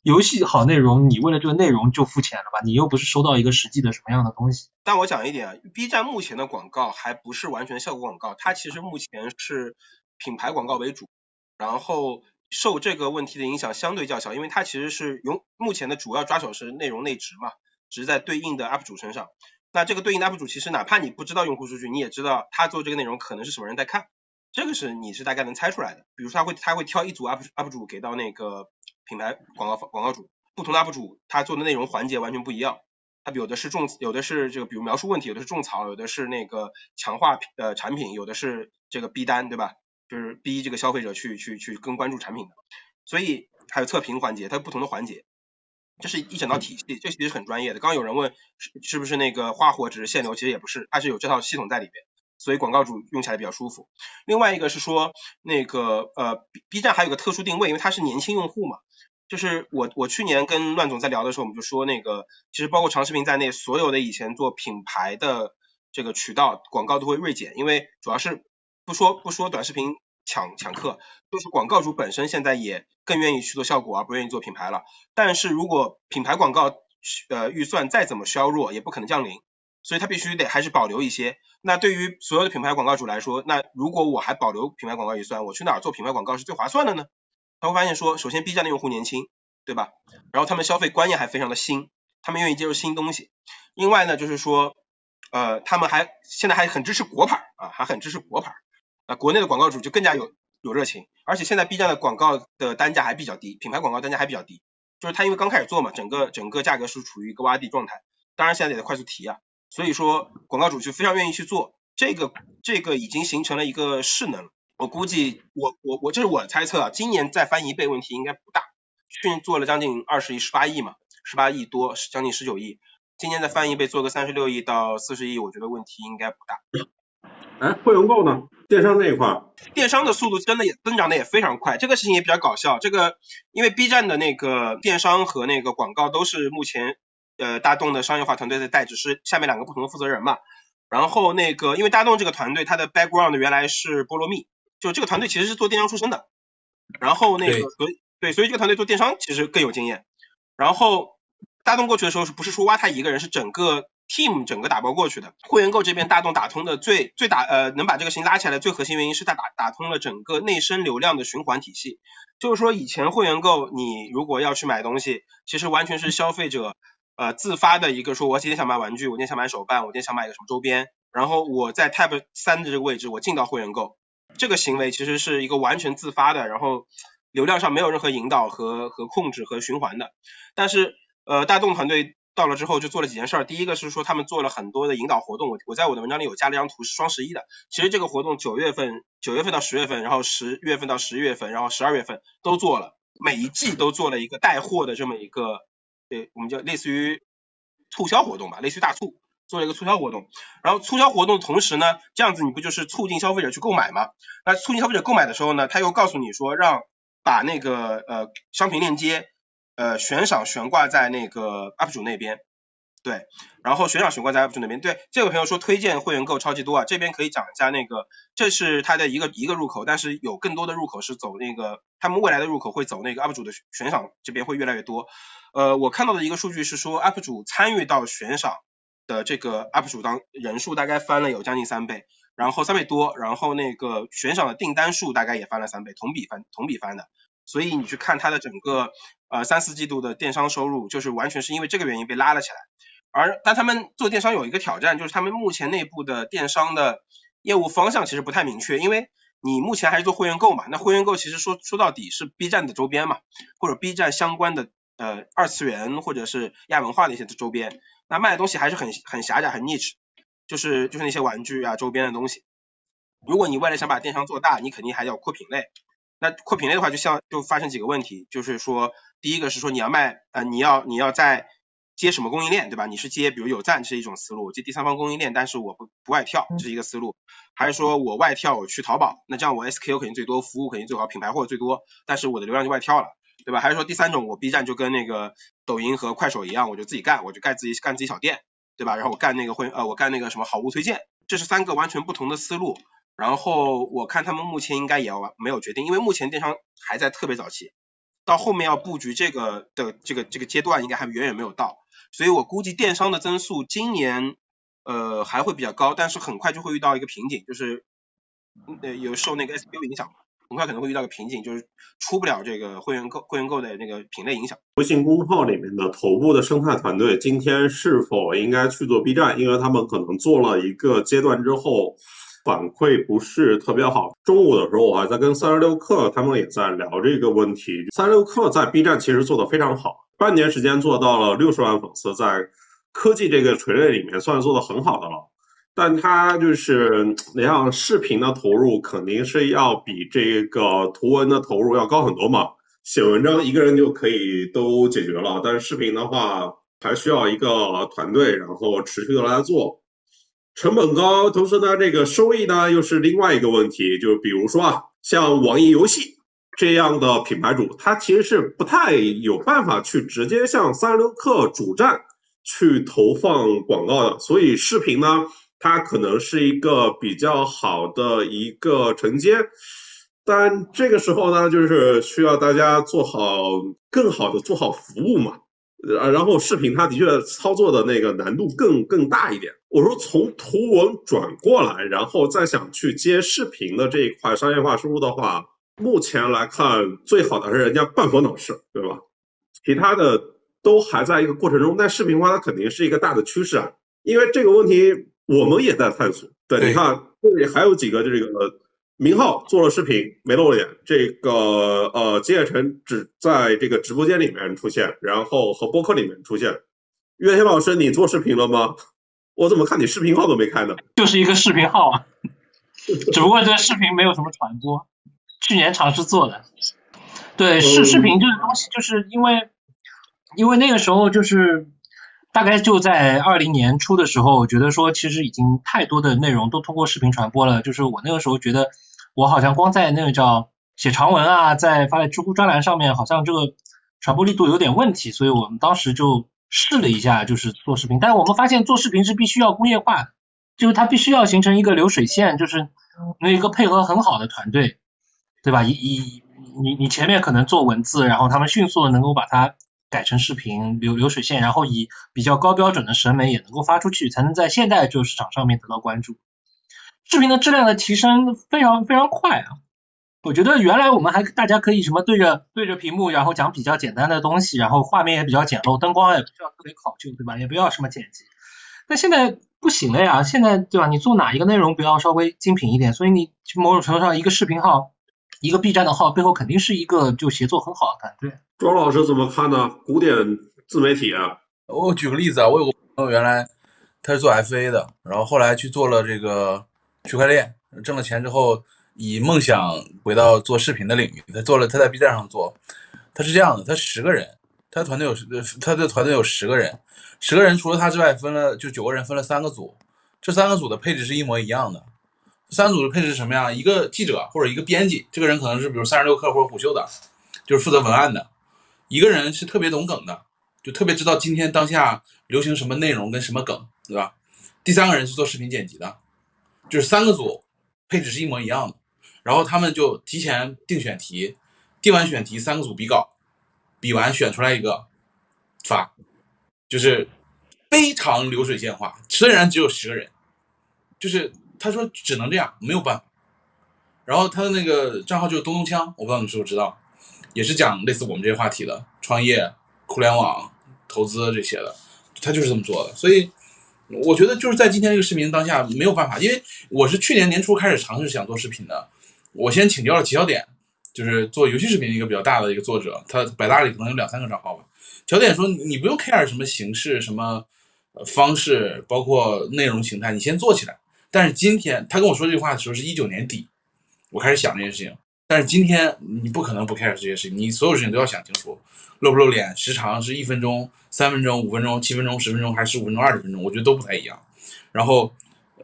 游戏好内容，你为了这个内容就付钱了吧？你又不是收到一个实际的什么样的东西。但我讲一点啊，B 站目前的广告还不是完全效果广告，它其实目前是品牌广告为主，然后。受这个问题的影响相对较小，因为它其实是用目前的主要抓手是内容内值嘛，值在对应的 UP 主身上。那这个对应的 UP 主其实哪怕你不知道用户数据，你也知道他做这个内容可能是什么人在看，这个是你是大概能猜出来的。比如说他会他会挑一组 UP UP 主给到那个品牌广告广告主，不同的 UP 主他做的内容环节完全不一样，他有的是种有的是这个比如描述问题，有的是种草，有的是那个强化呃产品，有的是这个逼单，对吧？就是逼这个消费者去去去更关注产品的，所以还有测评环节，它有不同的环节，这是一整套体系，这其实很专业的。刚刚有人问是是不是那个花火只是限流，其实也不是，它是有这套系统在里边，所以广告主用起来比较舒服。另外一个是说那个呃 B 站还有个特殊定位，因为它是年轻用户嘛，就是我我去年跟乱总在聊的时候，我们就说那个其实包括长视频在内，所有的以前做品牌的这个渠道广告都会锐减，因为主要是。不说不说短视频抢抢客，就是广告主本身现在也更愿意去做效果，而不愿意做品牌了。但是如果品牌广告呃预算再怎么削弱，也不可能降临，所以它必须得还是保留一些。那对于所有的品牌广告主来说，那如果我还保留品牌广告预算，我去哪儿做品牌广告是最划算的呢？他会发现说，首先 B 站的用户年轻，对吧？然后他们消费观念还非常的新，他们愿意接受新东西。另外呢，就是说呃他们还现在还很支持国牌啊，还很支持国牌。啊，国内的广告主就更加有有热情，而且现在 B 站的广告的单价还比较低，品牌广告单价还比较低，就是它因为刚开始做嘛，整个整个价格是处于一个洼地状态，当然现在也在快速提啊，所以说广告主就非常愿意去做，这个这个已经形成了一个势能，我估计我我我这是我猜测啊，今年再翻一倍问题应该不大，去年做了将近二十亿，十八亿嘛，十八亿多，将近十九亿，今年再翻一倍做个三十六亿到四十亿，我觉得问题应该不大。哎，会员购呢？电商那一块，电商的速度真的也增长的也非常快，这个事情也比较搞笑。这个因为 B 站的那个电商和那个广告都是目前呃大众的商业化团队在带，只是下面两个不同的负责人嘛。然后那个因为大众这个团队它的 background 原来是菠萝蜜，就这个团队其实是做电商出身的。然后那个所以对，所以这个团队做电商其实更有经验。然后大众过去的时候是不是说挖他一个人，是整个。Team 整个打包过去的，会员购这边大众打通的最最打呃能把这个事情拉起来的最核心原因是它打打通了整个内生流量的循环体系。就是说以前会员购你如果要去买东西，其实完全是消费者呃自发的一个说，我今天想买玩具，我今天想买手办，我今天想买一个什么周边，然后我在 tab 三的这个位置我进到会员购，这个行为其实是一个完全自发的，然后流量上没有任何引导和和控制和循环的。但是呃，大众团队到了之后就做了几件事儿，第一个是说他们做了很多的引导活动，我我在我的文章里有加了一张图是双十一的。其实这个活动九月份九月份到十月份，然后十月份到十一月份，然后十二月份都做了，每一季都做了一个带货的这么一个，对，我们叫类似于促销活动吧，类似于大促。做了一个促销活动，然后促销活动同时呢，这样子你不就是促进消费者去购买吗？那促进消费者购买的时候呢，他又告诉你说让把那个呃商品链接呃悬赏悬挂在那个 UP 主那边，对，然后悬赏悬挂在 UP 主那边，对，这位朋友说推荐会员购超级多啊，这边可以讲一下那个，这是他的一个一个入口，但是有更多的入口是走那个他们未来的入口会走那个 UP 主的悬赏这边会越来越多，呃，我看到的一个数据是说 UP 主参与到悬赏。的这个 UP 主当人数大概翻了有将近三倍，然后三倍多，然后那个悬赏的订单数大概也翻了三倍，同比翻同比翻的，所以你去看它的整个呃三四季度的电商收入，就是完全是因为这个原因被拉了起来。而但他们做电商有一个挑战，就是他们目前内部的电商的业务方向其实不太明确，因为你目前还是做会员购嘛，那会员购其实说说到底是 B 站的周边嘛，或者 B 站相关的呃二次元或者是亚文化的一些周边。那卖的东西还是很很狭窄很 niche，就是就是那些玩具啊周边的东西。如果你为了想把电商做大，你肯定还要扩品类。那扩品类的话，就像就发生几个问题，就是说第一个是说你要卖呃你要你要在接什么供应链对吧？你是接比如有赞是一种思路，接第三方供应链，但是我不不外跳这是一个思路。还是说我外跳我去淘宝，那这样我 SKU 肯定最多，服务肯定最好，品牌货最多，但是我的流量就外跳了。对吧？还是说第三种，我 B 站就跟那个抖音和快手一样，我就自己干，我就干自己干自己小店，对吧？然后我干那个会呃，我干那个什么好物推荐，这是三个完全不同的思路。然后我看他们目前应该也要没有决定，因为目前电商还在特别早期，到后面要布局这个的这个这个阶段应该还远远没有到，所以我估计电商的增速今年呃还会比较高，但是很快就会遇到一个瓶颈，就是呃有受那个 SBO 影响。很快可能会遇到个瓶颈，就是出不了这个会员购会员购的那个品类影响。微信公号里面的头部的生态团队，今天是否应该去做 B 站？因为他们可能做了一个阶段之后，反馈不是特别好。中午的时候，我还在跟三十六氪他们也在聊这个问题。三十六氪在 B 站其实做的非常好，半年时间做到了六十万粉丝，在科技这个垂类里面算是做的很好的了。但它就是你像视频的投入肯定是要比这个图文的投入要高很多嘛。写文章一个人就可以都解决了，但是视频的话还需要一个团队，然后持续的来做，成本高，同时呢这个收益呢又是另外一个问题。就比如说啊，像网易游戏这样的品牌主，他其实是不太有办法去直接向三十六氪主站去投放广告的，所以视频呢。它可能是一个比较好的一个承接，但这个时候呢，就是需要大家做好更好的做好服务嘛，呃，然后视频它的确操作的那个难度更更大一点。我说从图文转过来，然后再想去接视频的这一块商业化输入的话，目前来看最好的是人家半佛脑式，对吧？其他的都还在一个过程中，但视频化它肯定是一个大的趋势啊，因为这个问题。我们也在探索，对，你看这里还有几个这个明浩做了视频没露脸，这个呃金叶晨只在这个直播间里面出现，然后和播客里面出现。岳天老师，你做视频了吗？我怎么看你视频号都没开呢？就是一个视频号啊，只不过这个视频没有什么传播。去年尝试做的，对视视频这个东西，就是因为因为那个时候就是。大概就在二零年初的时候，我觉得说其实已经太多的内容都通过视频传播了。就是我那个时候觉得，我好像光在那个叫写长文啊，在发在知乎专栏上面，好像这个传播力度有点问题。所以我们当时就试了一下，就是做视频。但是我们发现做视频是必须要工业化的，就是它必须要形成一个流水线，就是那一个配合很好的团队，对吧？一一你你前面可能做文字，然后他们迅速的能够把它。改成视频流流水线，然后以比较高标准的审美也能够发出去，才能在现代就市场上面得到关注。视频的质量的提升非常非常快啊！我觉得原来我们还大家可以什么对着对着屏幕，然后讲比较简单的东西，然后画面也比较简陋，灯光也不需要特别考究，对吧？也不要什么剪辑。但现在不行了呀，现在对吧？你做哪一个内容不要稍微精品一点？所以你某种程度上一个视频号，一个 B 站的号背后肯定是一个就协作很好的团队。庄老师怎么看呢？古典自媒体啊，我举个例子啊，我有个朋友原来他是做 FA 的，然后后来去做了这个区块链，挣了钱之后，以梦想回到做视频的领域。他做了，他在 B 站上做，他是这样的，他十个人，他团队有他的团队有十个人，十个人除了他之外分了就九个人分了三个组，这三个组的配置是一模一样的。三组的配置是什么样？一个记者或者一个编辑，这个人可能是比如三十六氪或者虎嗅的，就是负责文案的；一个人是特别懂梗的，就特别知道今天当下流行什么内容跟什么梗，对吧？第三个人是做视频剪辑的，就是三个组配置是一模一样的。然后他们就提前定选题，定完选题，三个组比稿，比完选出来一个发，就是非常流水线化。虽然只有十个人，就是。他说只能这样，没有办法。然后他的那个账号就是东东锵，我不知道你是不知道，也是讲类似我们这些话题的，创业、互联网、投资这些的，他就是这么做的。所以我觉得就是在今天这个视频当下没有办法，因为我是去年年初开始尝试想做视频的，我先请教了齐小点，就是做游戏视频一个比较大的一个作者，他百大里可能有两三个账号吧。小点说你不用 care 什么形式、什么方式，包括内容形态，你先做起来。但是今天他跟我说这句话的时候是一九年底，我开始想这件事情。但是今天你不可能不 care 这些事情，你所有事情都要想清楚，露不露脸，时长是一分钟、三分钟、五分钟、七分钟、十分钟还是十五分钟、二十分钟，我觉得都不太一样。然后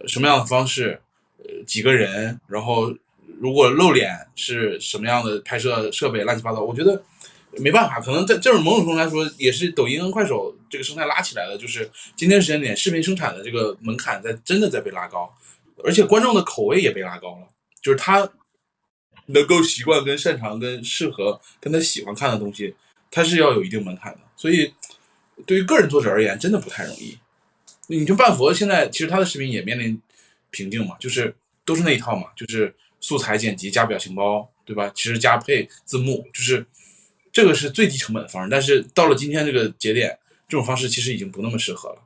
什么样的方式，呃，几个人，然后如果露脸是什么样的拍摄设备，乱七八糟，我觉得。没办法，可能在这种某种程度来说，也是抖音跟快手这个生态拉起来的。就是今天时间点，视频生产的这个门槛在真的在被拉高，而且观众的口味也被拉高了。就是他能够习惯、跟擅长、跟适合、跟他喜欢看的东西，他是要有一定门槛的。所以，对于个人作者而言，真的不太容易。你就半佛现在其实他的视频也面临瓶颈嘛，就是都是那一套嘛，就是素材剪辑加表情包，对吧？其实加配字幕，就是。这个是最低成本的方式，但是到了今天这个节点，这种方式其实已经不那么适合了。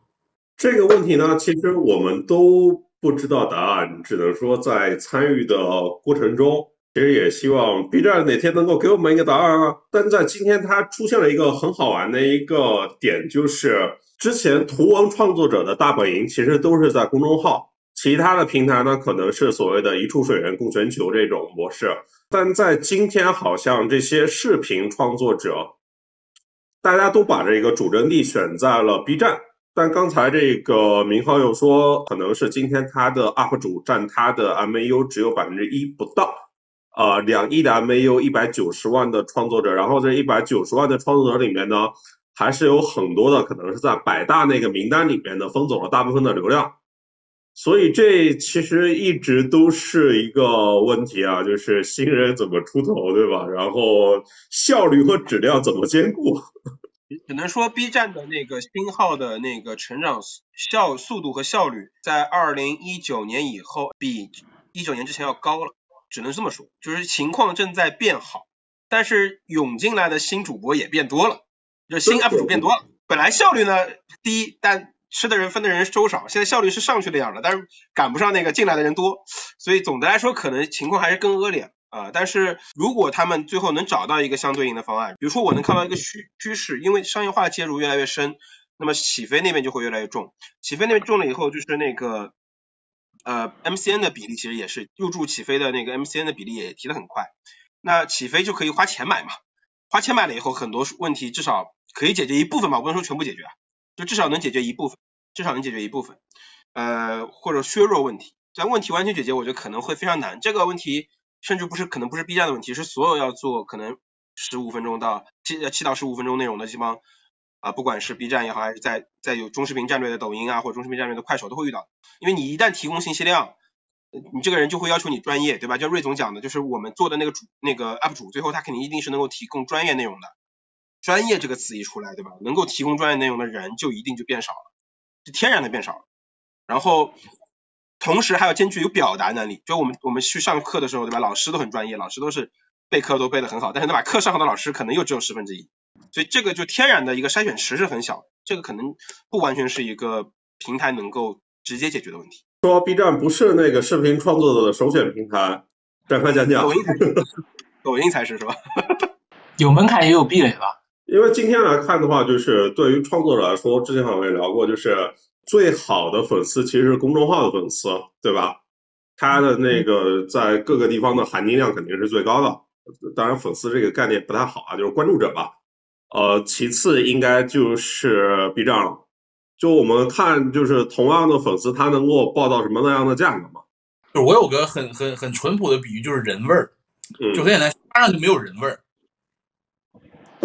这个问题呢，其实我们都不知道答案，只能说在参与的过程中，其实也希望 B 站哪天能够给我们一个答案啊。但在今天，它出现了一个很好玩的一个点，就是之前图文创作者的大本营其实都是在公众号，其他的平台呢，可能是所谓的一处水源供全球这种模式。但在今天，好像这些视频创作者，大家都把这个主阵地选在了 B 站。但刚才这个明浩又说，可能是今天他的 UP 主占他的 MAU 只有百分之一不到，呃，两亿的 MAU，一百九十万的创作者，然后这一百九十万的创作者里面呢，还是有很多的可能是在百大那个名单里面的分走了大部分的流量。所以这其实一直都是一个问题啊，就是新人怎么出头，对吧？然后效率和质量怎么兼顾？只能说 B 站的那个新号的那个成长效速度和效率，在二零一九年以后比一九年之前要高了，只能这么说，就是情况正在变好。但是涌进来的新主播也变多了，就新 UP 主变多了。本来效率呢低，但吃的人分的人收少，现在效率是上去的样了，但是赶不上那个进来的人多，所以总的来说可能情况还是更恶劣啊。但是如果他们最后能找到一个相对应的方案，比如说我能看到一个趋趋势，因为商业化介入越来越深，那么起飞那边就会越来越重，起飞那边重了以后，就是那个呃 MCN 的比例其实也是入驻起飞的那个 MCN 的比例也提的很快，那起飞就可以花钱买嘛，花钱买了以后很多问题至少可以解决一部分吧，不能说全部解决。就至少能解决一部分，至少能解决一部分，呃，或者削弱问题。但问题完全解决，我觉得可能会非常难。这个问题甚至不是可能不是 B 站的问题，是所有要做可能十五分钟到七七到十五分钟内容的地方啊，不管是 B 站也好，还是在在有中视频战略的抖音啊，或者中视频战略的快手都会遇到。因为你一旦提供信息量，你这个人就会要求你专业，对吧？就瑞总讲的，就是我们做的那个主那个 UP 主，最后他肯定一定是能够提供专业内容的。专业这个词一出来，对吧？能够提供专业内容的人就一定就变少了，就天然的变少了。然后同时还要兼具有表达能力，就我们我们去上课的时候，对吧？老师都很专业，老师都是备课都备的很好，但是能把课上好的老师可能又只有十分之一，所以这个就天然的一个筛选池是很小，这个可能不完全是一个平台能够直接解决的问题。说 B 站不是那个视频创作者的首选平台。展开讲讲。抖音才是，抖音才是是吧？有门槛也有壁垒吧？因为今天来看的话，就是对于创作者来说，之前好像也聊过，就是最好的粉丝其实是公众号的粉丝，对吧？他的那个在各个地方的含金量肯定是最高的。当然，粉丝这个概念不太好啊，就是关注者吧。呃，其次应该就是 B 站了。就我们看，就是同样的粉丝，他能够报到什么那样的价格吗？就我有个很很很淳朴的比喻，就是人味儿，嗯就很简单，搭上就没有人味儿，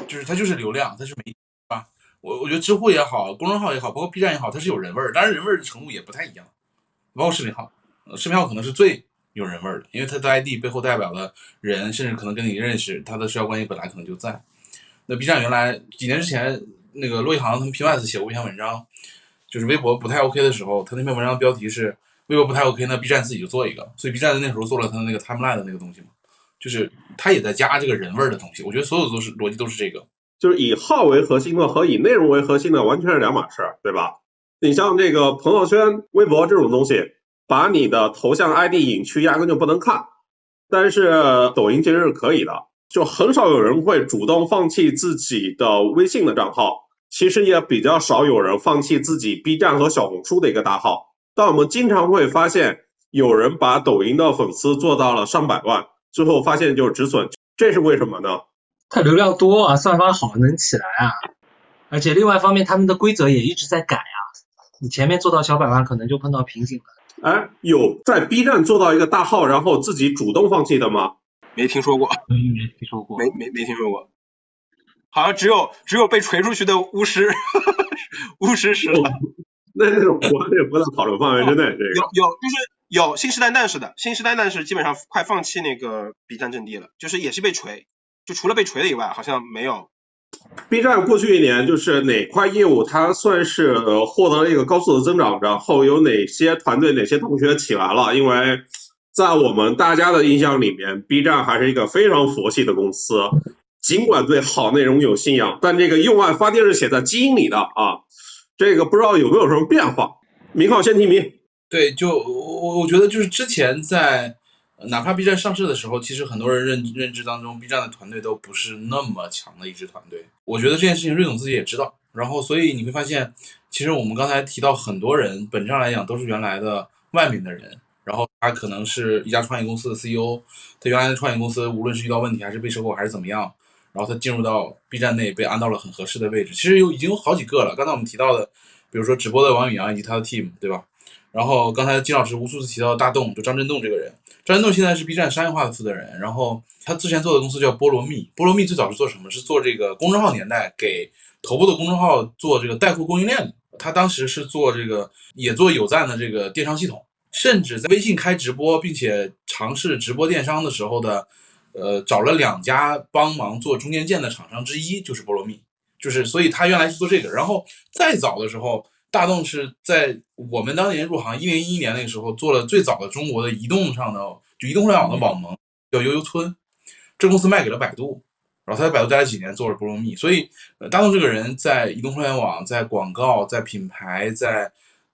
就是它就是流量，它是没啊。我我觉得知乎也好，公众号也好，包括 B 站也好，它是有人味儿，当然人味儿的程度也不太一样，包括视频号，呃视频号可能是最有人味儿的，因为它的 ID 背后代表的人，甚至可能跟你认识，他的社交关系本来可能就在。那 B 站原来几年之前，那个骆一航他们 P.Y.S 写过一篇文章，就是微博不太 OK 的时候，他那篇文章标题是微博不太 OK，那 B 站自己就做一个，所以 B 站那时候做了他的那个 timeline 的那个东西嘛，就是他也在加这个人味儿的东西。我觉得所有都是逻辑都是这个。就是以号为核心的和以内容为核心的完全是两码事儿，对吧？你像这个朋友圈、微博这种东西，把你的头像、ID 隐去，压根就不能看。但是抖音其实是可以的，就很少有人会主动放弃自己的微信的账号，其实也比较少有人放弃自己 B 站和小红书的一个大号。但我们经常会发现，有人把抖音的粉丝做到了上百万，最后发现就是止损，这是为什么呢？它流量多啊，算法好能起来啊，而且另外一方面，他们的规则也一直在改啊。你前面做到小百万，可能就碰到瓶颈了。哎，有在 B 站做到一个大号，然后自己主动放弃的吗？没听说过，嗯，没听说过。没没没听说过，好像只有只有被锤出去的巫师，巫师是了。那那种我也不在讨论范围之内。这个有有就是有信誓旦旦是的，信誓旦旦是基本上快放弃那个 B 站阵地了，就是也是被锤，就除了被锤的以外，好像没有。B 站过去一年就是哪块业务它算是呃获得了一个高速的增长，然后有哪些团队、哪些同学起来了？因为在我们大家的印象里面，B 站还是一个非常佛系的公司，尽管对好内容有信仰，但这个用爱发电是写在基因里的啊。这个不知道有没有什么变化？明浩先提名。对，就我我觉得就是之前在哪怕 B 站上市的时候，其实很多人认认知当中，B 站的团队都不是那么强的一支团队。我觉得这件事情瑞总自己也知道，然后所以你会发现，其实我们刚才提到很多人，本质上来讲都是原来的外面的人，然后他可能是一家创业公司的 CEO，他原来的创业公司无论是遇到问题还是被收购还是怎么样，然后他进入到 B 站内被安到了很合适的位置。其实有已经有好几个了，刚才我们提到的，比如说直播的王宇阳以及他的 team，对吧？然后刚才金老师无数次提到的大洞，就张振栋这个人，张振栋现在是 B 站商业化的负责人，然后他之前做的公司叫菠萝蜜，菠萝蜜最早是做什么？是做这个公众号年代给头部的公众号做这个带货供应链的。他当时是做这个也做有赞的这个电商系统，甚至在微信开直播，并且尝试直播电商的时候的，呃，找了两家帮忙做中间件的厂商之一就是菠萝蜜，就是所以他原来是做这个，然后再早的时候。大洞是在我们当年入行一零一一年那个时候做了最早的中国的移动上的就移动互联网的网盟，叫悠悠村，这公司卖给了百度，然后他在百度待了几年，做了菠萝蜜。所以，呃，大洞这个人在移动互联网、在广告、在品牌、在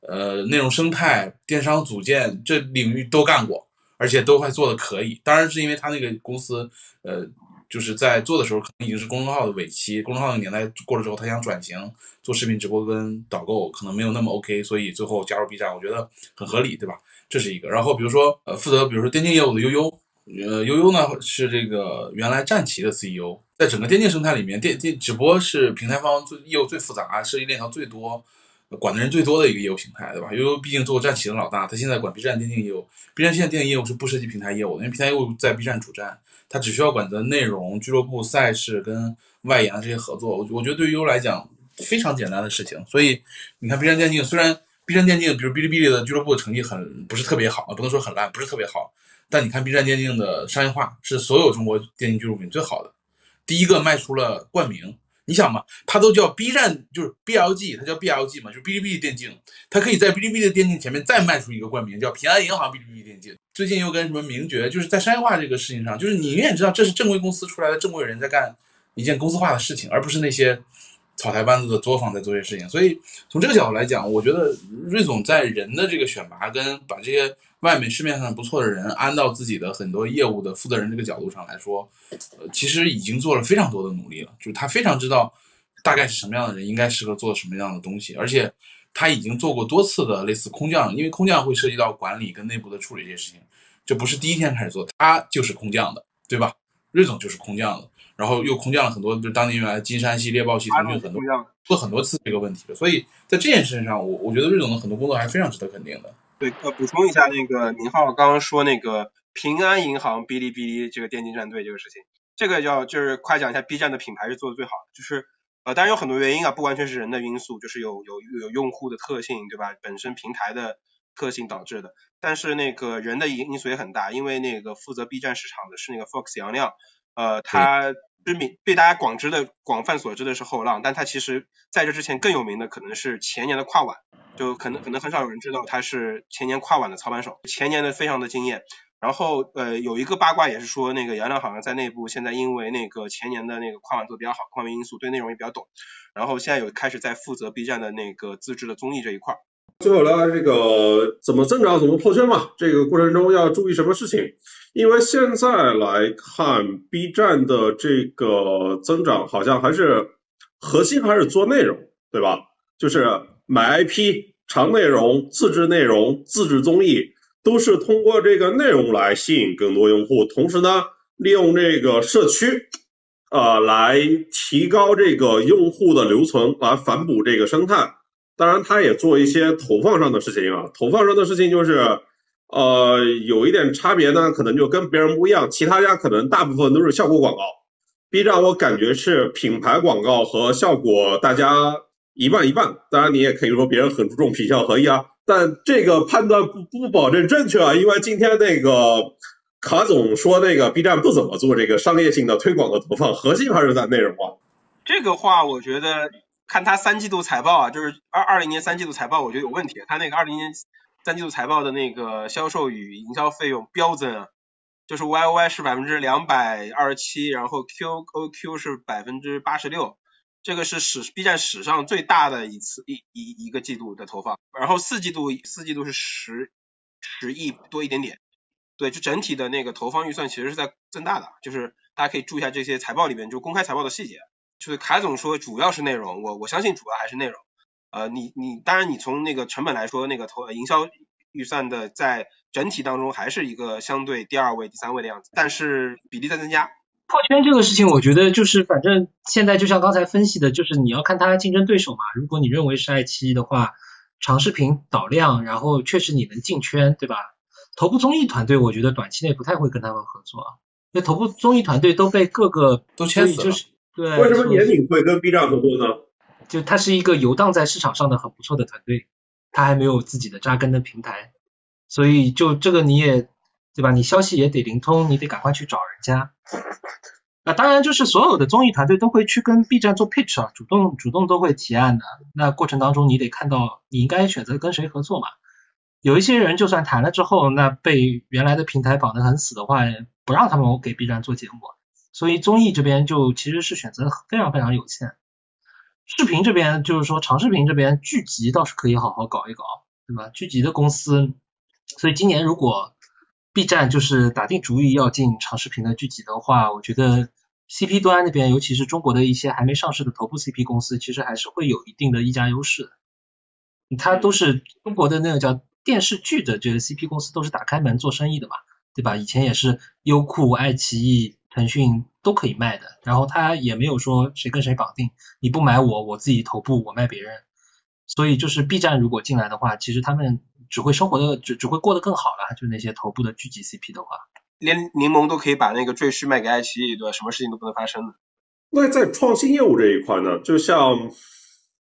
呃内容生态、电商组建这领域都干过，而且都还做的可以。当然是因为他那个公司，呃。就是在做的时候，可能已经是公众号的尾期，公众号的年代过了之后，他想转型做视频直播跟导购，可能没有那么 OK，所以最后加入 B 站，我觉得很合理，对吧？这是一个。然后比如说，呃，负责比如说电竞业务的悠悠，呃，悠悠呢是这个原来战旗的 CEO，在整个电竞生态里面，电电直播是平台方最业务最复杂、设计链条最多、管的人最多的一个业务形态，对吧？悠悠毕竟做过战旗的老大，他现在管 B 站电竞业务，B 站现在电竞业务是不涉及平台业务的，因为平台业务在 B 站主站。他只需要管的内容、俱乐部赛事跟外延的这些合作，我我觉得对于优来讲非常简单的事情。所以你看 B 站电竞，虽然 B 站电竞比如哔哩哔哩的俱乐部的成绩很不是特别好啊，不能说很烂，不是特别好，但你看 B 站电竞的商业化是所有中国电竞俱乐部里最好的，第一个卖出了冠名。你想嘛，它都叫 B 站，就是 BLG，它叫 BLG 嘛，就是哔哩哔哩电竞，它可以在哔哩哔哩电竞前面再卖出一个冠名，叫平安银行哔哩哔哩电竞。最近又跟什么名爵，就是在商业化这个事情上，就是你永远知道这是正规公司出来的正规人在干一件公司化的事情，而不是那些草台班子的作坊在做些事情。所以从这个角度来讲，我觉得瑞总在人的这个选拔跟把这些外面市面上不错的人安到自己的很多业务的负责人这个角度上来说，呃，其实已经做了非常多的努力了。就是他非常知道大概是什么样的人应该适合做什么样的东西，而且他已经做过多次的类似空降，因为空降会涉及到管理跟内部的处理这些事情，这不是第一天开始做，他就是空降的，对吧？瑞总就是空降的，然后又空降了很多，就是当年原来金山系、猎豹系、腾讯很多做很多次这个问题的，所以在这件事情上，我我觉得瑞总的很多工作还是非常值得肯定的。对，呃，补充一下，那个明浩刚刚说那个平安银行哔哩哔哩这个电竞战队这个事情，这个要就是夸奖一下 B 站的品牌是做的最好的，就是呃，当然有很多原因啊，不完全是人的因素，就是有有有用户的特性，对吧？本身平台的特性导致的，但是那个人的因因素也很大，因为那个负责 B 站市场的是那个 Fox 杨亮，呃，他知名被大家广知的广泛所知的是后浪，但他其实在这之前更有名的可能是前年的跨晚，就可能可能很少有人知道他是前年跨晚的操盘手，前年的非常的惊艳。然后呃有一个八卦也是说那个杨亮好像在内部现在因为那个前年的那个跨晚做的比较好，各方面因素对内容也比较懂，然后现在有开始在负责 B 站的那个自制的综艺这一块。最后聊聊这个怎么增长，怎么破圈嘛？这个过程中要注意什么事情？因为现在来看，B 站的这个增长好像还是核心还是做内容，对吧？就是买 IP、长内容、自制内容、自制综艺，都是通过这个内容来吸引更多用户，同时呢，利用这个社区，呃，来提高这个用户的留存，来反哺这个生态。当然，他也做一些投放上的事情啊。投放上的事情就是，呃，有一点差别呢，可能就跟别人不一样。其他家可能大部分都是效果广告，B 站我感觉是品牌广告和效果大家一半一半。当然，你也可以说别人很注重品效合一啊，但这个判断不不保证正确啊。因为今天那个卡总说，那个 B 站不怎么做这个商业性的推广和投放，核心还是在内容啊。这个话，我觉得。看他三季度财报啊，就是二二零年三季度财报，我觉得有问题。他那个二零年三季度财报的那个销售与营销费用飙增啊，就是 Y O Y 是百分之两百二十七，然后 Q O Q 是百分之八十六，这个是史 B 站史上最大的一次一一一个季度的投放。然后四季度四季度是十十亿多一点点，对，就整体的那个投放预算其实是在增大的，就是大家可以注意一下这些财报里面就公开财报的细节。就是凯总说主要是内容，我我相信主要还是内容。呃，你你当然你从那个成本来说，那个投营销预算的在整体当中还是一个相对第二位、第三位的样子，但是比例在增加。破圈这个事情，我觉得就是反正现在就像刚才分析的，就是你要看它竞争对手嘛。如果你认为是爱奇艺的话，长视频导量，然后确实你能进圈，对吧？头部综艺团队，我觉得短期内不太会跟他们合作，因为头部综艺团队都被各个都签死了。对，为什么年底会跟 B 站合作呢？就它是一个游荡在市场上的很不错的团队，它还没有自己的扎根的平台，所以就这个你也对吧？你消息也得灵通，你得赶快去找人家。那，当然就是所有的综艺团队都会去跟 B 站做 pitch 啊，主动主动都会提案的。那过程当中你得看到你应该选择跟谁合作嘛。有一些人就算谈了之后，那被原来的平台绑得很死的话，不让他们给 B 站做节目。所以综艺这边就其实是选择非常非常有限，视频这边就是说长视频这边剧集倒是可以好好搞一搞，对吧？剧集的公司，所以今年如果 B 站就是打定主意要进长视频的剧集的话，我觉得 CP 端那边尤其是中国的一些还没上市的头部 CP 公司，其实还是会有一定的溢价优势。它都是中国的那个叫电视剧的这个 CP 公司，都是打开门做生意的嘛，对吧？以前也是优酷、爱奇艺。腾讯都可以卖的，然后他也没有说谁跟谁绑定，你不买我，我自己头部我卖别人，所以就是 B 站如果进来的话，其实他们只会生活的只只会过得更好了，就那些头部的聚集 CP 的话，连柠檬都可以把那个赘婿卖给爱奇艺，对吧？什么事情都不能发生的。那在创新业务这一块呢，就像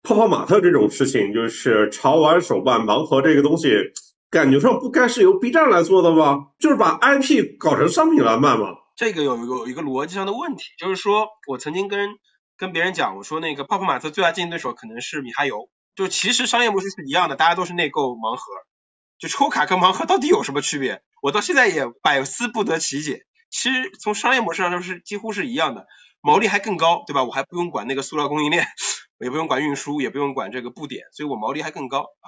泡泡玛特这种事情，就是潮玩手办盲盒这个东西，感觉上不该是由 B 站来做的吗？就是把 IP 搞成商品来卖吗？这个有有一个逻辑上的问题，就是说我曾经跟跟别人讲，我说那个泡泡玛特最大竞争对手可能是米哈游，就其实商业模式是一样的，大家都是内购盲盒，就抽卡跟盲盒到底有什么区别？我到现在也百思不得其解。其实从商业模式上说是几乎是一样的，毛利还更高，对吧？我还不用管那个塑料供应链，也不用管运输，也不用管这个布点，所以我毛利还更高啊。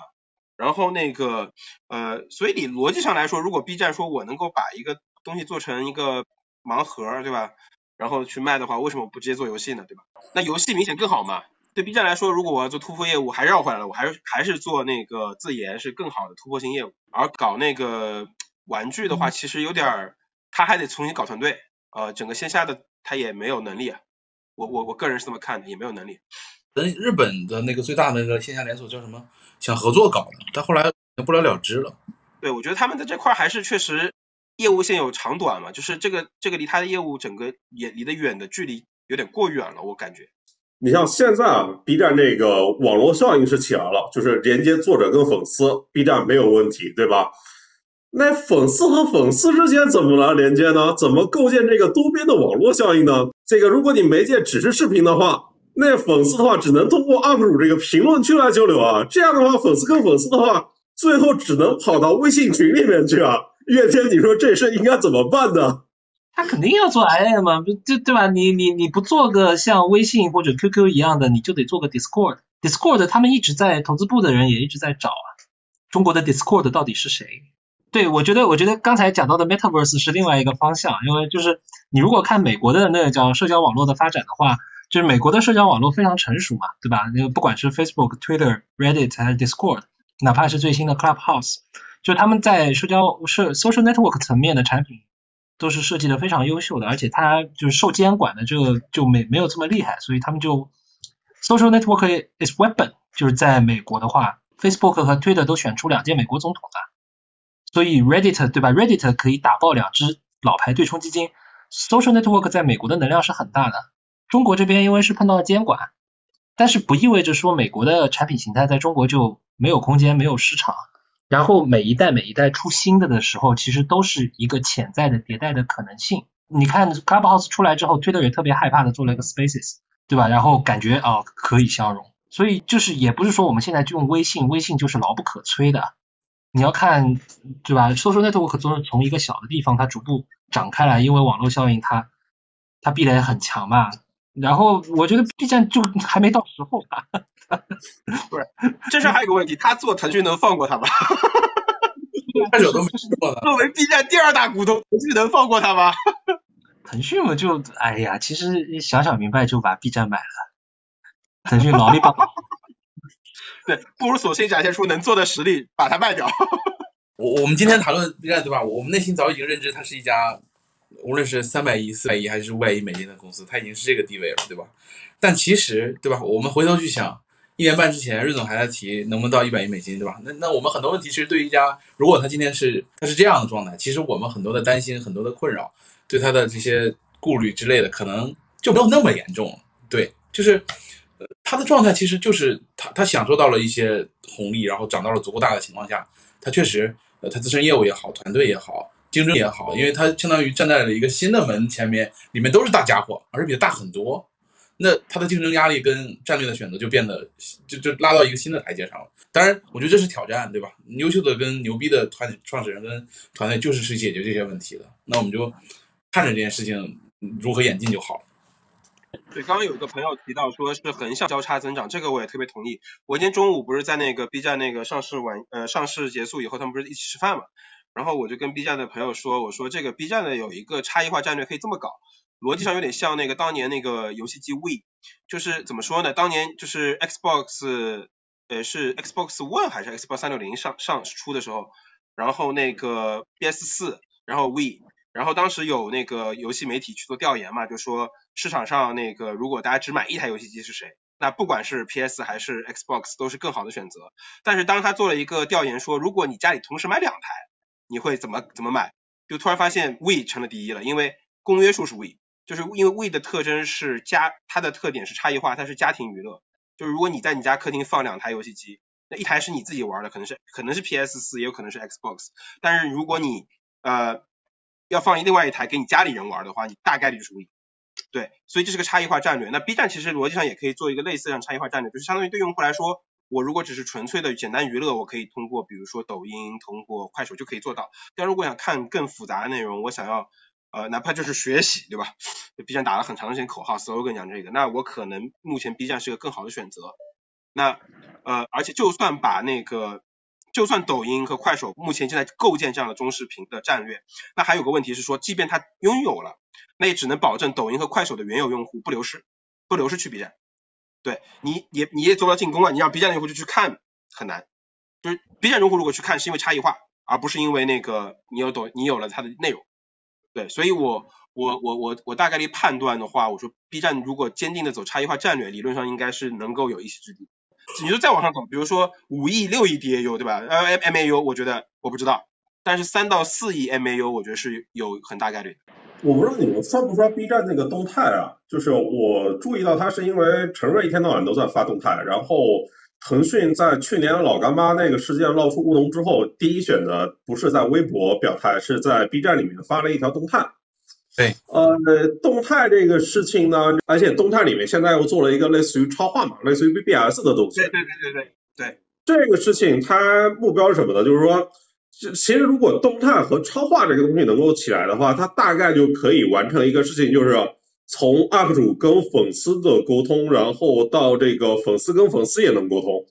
然后那个呃，所以你逻辑上来说，如果 B 站说我能够把一个东西做成一个盲盒，对吧？然后去卖的话，为什么不直接做游戏呢？对吧？那游戏明显更好嘛。对 B 站来说，如果我要做突破业务，还绕回来了，我还是还是做那个自研是更好的突破性业务。而搞那个玩具的话，其实有点儿，他还得重新搞团队，呃，整个线下的他也没有能力啊。我我我个人是这么看的，也没有能力。跟日本的那个最大的那个线下连锁叫什么？想合作搞的，但后来不了了之了。对，我觉得他们在这块还是确实业务线有长短嘛，就是这个这个离他的业务整个也离得远的距离有点过远了，我感觉。你像现在啊，B 站这个网络效应是起来了，就是连接作者跟粉丝，B 站没有问题，对吧？那粉丝和粉丝之间怎么来连接呢？怎么构建这个多边的网络效应呢？这个如果你媒介只是视频的话。那粉丝的话只能通过 UP 主这个评论区来交流啊，这样的话粉丝跟粉丝的话，最后只能跑到微信群里面去啊。月天，你说这事应该怎么办呢？他肯定要做 I Am 嘛，对对吧？你你你不做个像微信或者 QQ 一样的，你就得做个 Discord。Discord 他们一直在投资部的人也一直在找啊，中国的 Discord 到底是谁？对我觉得我觉得刚才讲到的 Metaverse 是另外一个方向，因为就是你如果看美国的那个叫社交网络的发展的话。就是美国的社交网络非常成熟嘛，对吧？那个不管是 Facebook、Twitter、Reddit 还是 Discord，哪怕是最新的 Clubhouse，就他们在社交社 social network 层面的产品都是设计的非常优秀的，而且它就是受监管的这个就没没有这么厉害，所以他们就 social network is weapon，就是在美国的话，Facebook 和 Twitter 都选出两届美国总统了，所以 Reddit 对吧？Reddit 可以打爆两只老牌对冲基金，social network 在美国的能量是很大的。中国这边因为是碰到了监管，但是不意味着说美国的产品形态在中国就没有空间、没有市场。然后每一代每一代出新的的时候，其实都是一个潜在的迭代的可能性。你看 Clubhouse 出来之后，Twitter 也特别害怕的做了一个 Spaces，对吧？然后感觉啊可以相融，所以就是也不是说我们现在就用微信，微信就是牢不可摧的。你要看，对吧？Social Network 都是从一个小的地方它逐步长开来，因为网络效应它它壁垒很强嘛。然后我觉得 B 站就还没到时候吧，不是，这事还有个问题，他做腾讯能放过他吗？太久都没做了。作为 B 站第二大股东，腾讯能放过他吗？腾讯嘛，就哎呀，其实想想明白就把 B 站买了。腾讯劳力棒。对，不如索性展现出能做的实力，把它卖掉。我我们今天谈论 B 站对吧？我们内心早已经认知它是一家。无论是三百亿、四百亿还是五百亿美金的公司，它已经是这个地位了，对吧？但其实，对吧？我们回头去想，一年半之前，瑞总还在提能不能到一百亿美金，对吧？那那我们很多问题，其实对于一家，如果他今天是他是这样的状态，其实我们很多的担心、很多的困扰，对他的这些顾虑之类的，可能就没有那么严重。对，就是他的状态其实就是他他享受到了一些红利，然后长到了足够大的情况下，他确实，呃，他自身业务也好，团队也好。竞争也好，因为它相当于站在了一个新的门前面，里面都是大家伙，而且比它大很多。那它的竞争压力跟战略的选择就变得就就拉到一个新的台阶上了。当然，我觉得这是挑战，对吧？优秀的跟牛逼的团创始人跟团队就是去解决这些问题的。那我们就看着这件事情如何演进就好了。对，刚刚有一个朋友提到说是横向交叉增长，这个我也特别同意。我今天中午不是在那个 B 站那个上市晚呃上市结束以后，他们不是一起吃饭嘛？然后我就跟 B 站的朋友说，我说这个 B 站的有一个差异化战略可以这么搞，逻辑上有点像那个当年那个游戏机 We，就是怎么说呢？当年就是 Xbox，呃是 Xbox One 还是 Xbox 三六零上上出的时候，然后那个 PS 四，然后 We，然后当时有那个游戏媒体去做调研嘛，就说市场上那个如果大家只买一台游戏机是谁？那不管是 PS 还是 Xbox 都是更好的选择。但是当他做了一个调研说，如果你家里同时买两台，你会怎么怎么买？就突然发现 We 成了第一了，因为公约数是 We，就是因为 We 的特征是家，它的特点是差异化，它是家庭娱乐。就是如果你在你家客厅放两台游戏机，那一台是你自己玩的，可能是可能是 PS 四，也有可能是 Xbox。但是如果你呃要放另外一台给你家里人玩的话，你大概率就是 We。对，所以这是个差异化战略。那 B 站其实逻辑上也可以做一个类似这样差异化战略，就是相当于对用户来说。我如果只是纯粹的简单娱乐，我可以通过比如说抖音、通过快手就可以做到。但如果想看更复杂的内容，我想要呃，哪怕就是学习，对吧？B 站打了很长时间口号，slogan 讲这个，那我可能目前 B 站是个更好的选择。那呃，而且就算把那个，就算抖音和快手目前正在构建这样的中视频的战略，那还有个问题是说，即便它拥有了，那也只能保证抖音和快手的原有用户不流失，不流失去 B 站。对你也你也做不到进攻了，你让 B 站用户就去看很难。就是 B 站用户如果去看是因为差异化，而不是因为那个你有抖你有了它的内容。对，所以我我我我我大概率判断的话，我说 B 站如果坚定的走差异化战略，理论上应该是能够有一席之地。你说再往上走，比如说五亿、六亿 DAU，对吧？呃，MAU，我觉得我不知道，但是三到四亿 MAU，我觉得是有很大概率。我不知道你们刷不刷 B 站那个动态啊？就是我注意到它是因为陈瑞一天到晚都在发动态，然后腾讯在去年老干妈那个事件闹出乌龙之后，第一选择不是在微博表态，是在 B 站里面发了一条动态。对，呃，动态这个事情呢，而且动态里面现在又做了一个类似于超话嘛，类似于 BBS 的东西。对对对对对对。这个事情它目标是什么呢？就是说，其实如果动态和超话这个东西能够起来的话，它大概就可以完成一个事情，就是从 UP 主跟粉丝的沟通，然后到这个粉丝跟粉丝也能沟通。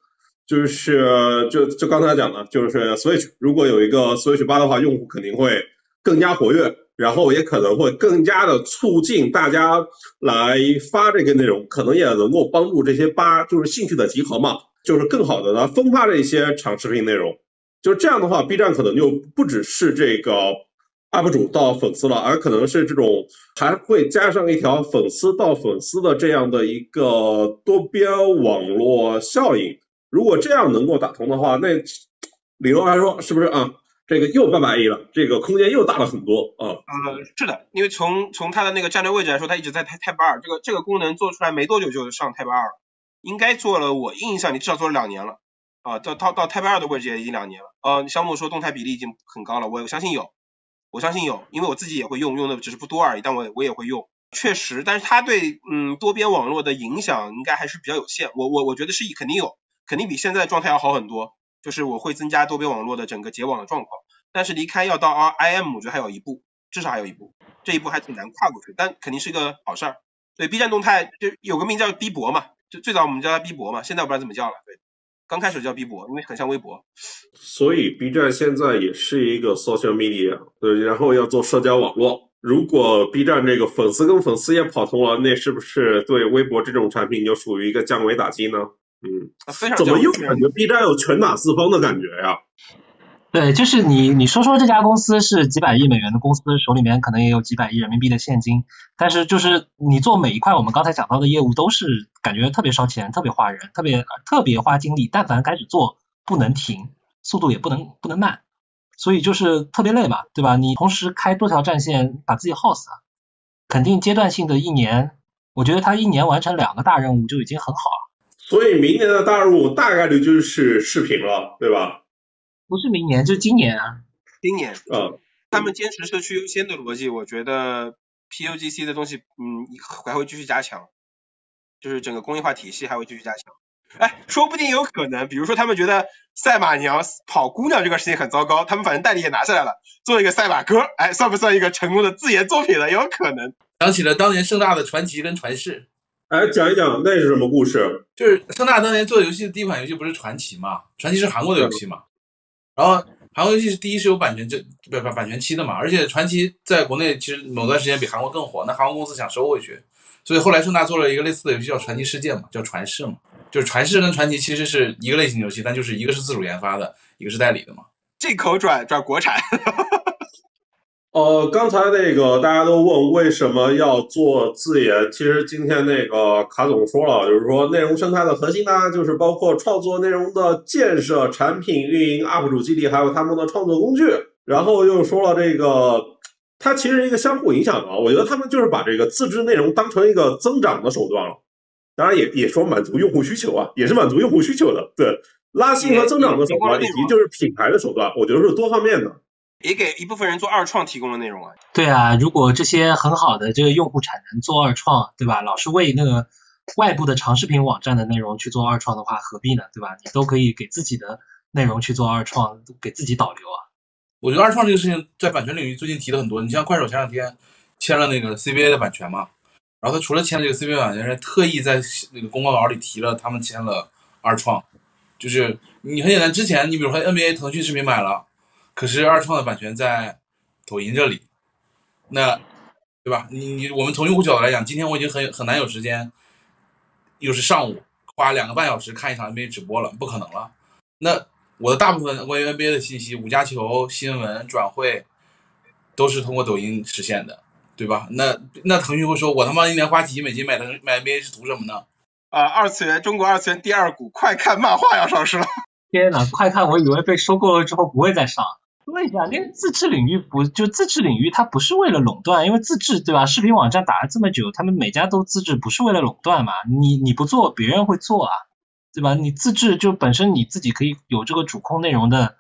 就是就就刚才讲的，就是 Switch 如果有一个 Switch 八的话，用户肯定会更加活跃。然后也可能会更加的促进大家来发这个内容，可能也能够帮助这些吧，就是兴趣的集合嘛，就是更好的呢分发这些长视频内容。就这样的话，B 站可能就不只是这个 UP 主到粉丝了，而可能是这种还会加上一条粉丝到粉丝的这样的一个多边网络效应。如果这样能够打通的话，那理论来说是不是啊？这个又翻百亿了，这个空间又大了很多啊。呃，是的，因为从从它的那个战略位置来说，它一直在 Type Type 二，这个这个功能做出来没多久就上 Type 二了，应该做了，我印象里至少做了两年了啊，到到到 Type 二的位置也已经两年了。呃，小木说动态比例已经很高了，我相信有，我相信有，因为我自己也会用，用的只是不多而已，但我我也会用，确实，但是它对嗯多边网络的影响应该还是比较有限，我我我觉得是肯定有，肯定比现在状态要好很多。就是我会增加多边网络的整个结网的状况，但是离开要到 R IM，我觉得还有一步，至少还有一步，这一步还挺难跨过去，但肯定是一个好事儿。对 B 站动态就有个名叫 B 博嘛，就最早我们叫它 B 博嘛，现在我不知道怎么叫了。对，刚开始叫 B 博，因为很像微博。所以 B 站现在也是一个 social media，对，然后要做社交网络。如果 B 站这个粉丝跟粉丝也跑通了，那是不是对微博这种产品就属于一个降维打击呢？嗯，怎么又感觉 B 站有拳打四方的感觉呀？对，就是你你说说这家公司是几百亿美元的公司，手里面可能也有几百亿人民币的现金，但是就是你做每一块我们刚才讲到的业务都是感觉特别烧钱，特别花人，特别特别花精力，但凡开始做不能停，速度也不能不能慢，所以就是特别累嘛，对吧？你同时开多条战线，把自己耗死，肯定阶段性的一年，我觉得他一年完成两个大任务就已经很好了。所以明年的大任务大概率就是视频了，对吧？不是明年，就是今年啊。今年。嗯。他们坚持社区优先的逻辑，我觉得 PUGC 的东西，嗯，还会继续加强，就是整个工业化体系还会继续加强。哎，说不定有可能，比如说他们觉得赛马娘跑姑娘这个事情很糟糕，他们反正代理也拿下来了，做一个赛马歌，哎，算不算一个成功的自研作品了？有可能。想起了当年盛大的传奇跟传世。哎，讲一讲那是什么故事？就是盛大当年做游戏的第一款游戏不是传奇嘛？传奇是韩国的游戏嘛？然后韩国游戏是第一是有版权这不不版权期的嘛？而且传奇在国内其实某段时间比韩国更火，那韩国公司想收回去，所以后来盛大做了一个类似的游戏叫传奇世界嘛，叫传世嘛，就是传世跟传奇其实是一个类型游戏，但就是一个是自主研发的，一个是代理的嘛。进口转转国产。呃，刚才那个大家都问为什么要做自研，其实今天那个卡总说了，就是说内容生态的核心呢，就是包括创作内容的建设、产品运营、UP 主激励，还有他们的创作工具。然后又说了这个，它其实一个相互影响的。我觉得他们就是把这个自制内容当成一个增长的手段了，当然也也说满足用户需求啊，也是满足用户需求的，对，拉新和增长的手段，以及就是品牌的手段，我觉得是多方面的。也给一部分人做二创提供了内容啊。对啊，如果这些很好的这个用户产能做二创，对吧？老是为那个外部的长视频网站的内容去做二创的话，何必呢？对吧？你都可以给自己的内容去做二创，给自己导流啊。我觉得二创这个事情在版权领域最近提的很多。你像快手前两天签了那个 CBA 的版权嘛，然后他除了签这个 CBA 版权，还特意在那个公告稿里提了他们签了二创。就是你很简单，之前你比如说 NBA 腾讯视频买了，可是二创的版权在抖音这里，那对吧？你你我们从用户角度来讲，今天我已经很很难有时间，又是上午花两个半小时看一场 NBA 直播了，不可能了。那我的大部分关于 NBA 的信息，五加球、新闻、转会，都是通过抖音实现的，对吧？那那腾讯会说，我他妈一年花几亿美金买腾买 NBA 是图什么呢？啊，二次元中国二次元第二股快看漫画要上市了！天呐，快看！我以为被收购了之后不会再上。问一下，那个自制领域不就自制领域，它不是为了垄断，因为自制对吧？视频网站打了这么久，他们每家都自制，不是为了垄断嘛？你你不做，别人会做啊，对吧？你自制就本身你自己可以有这个主控内容的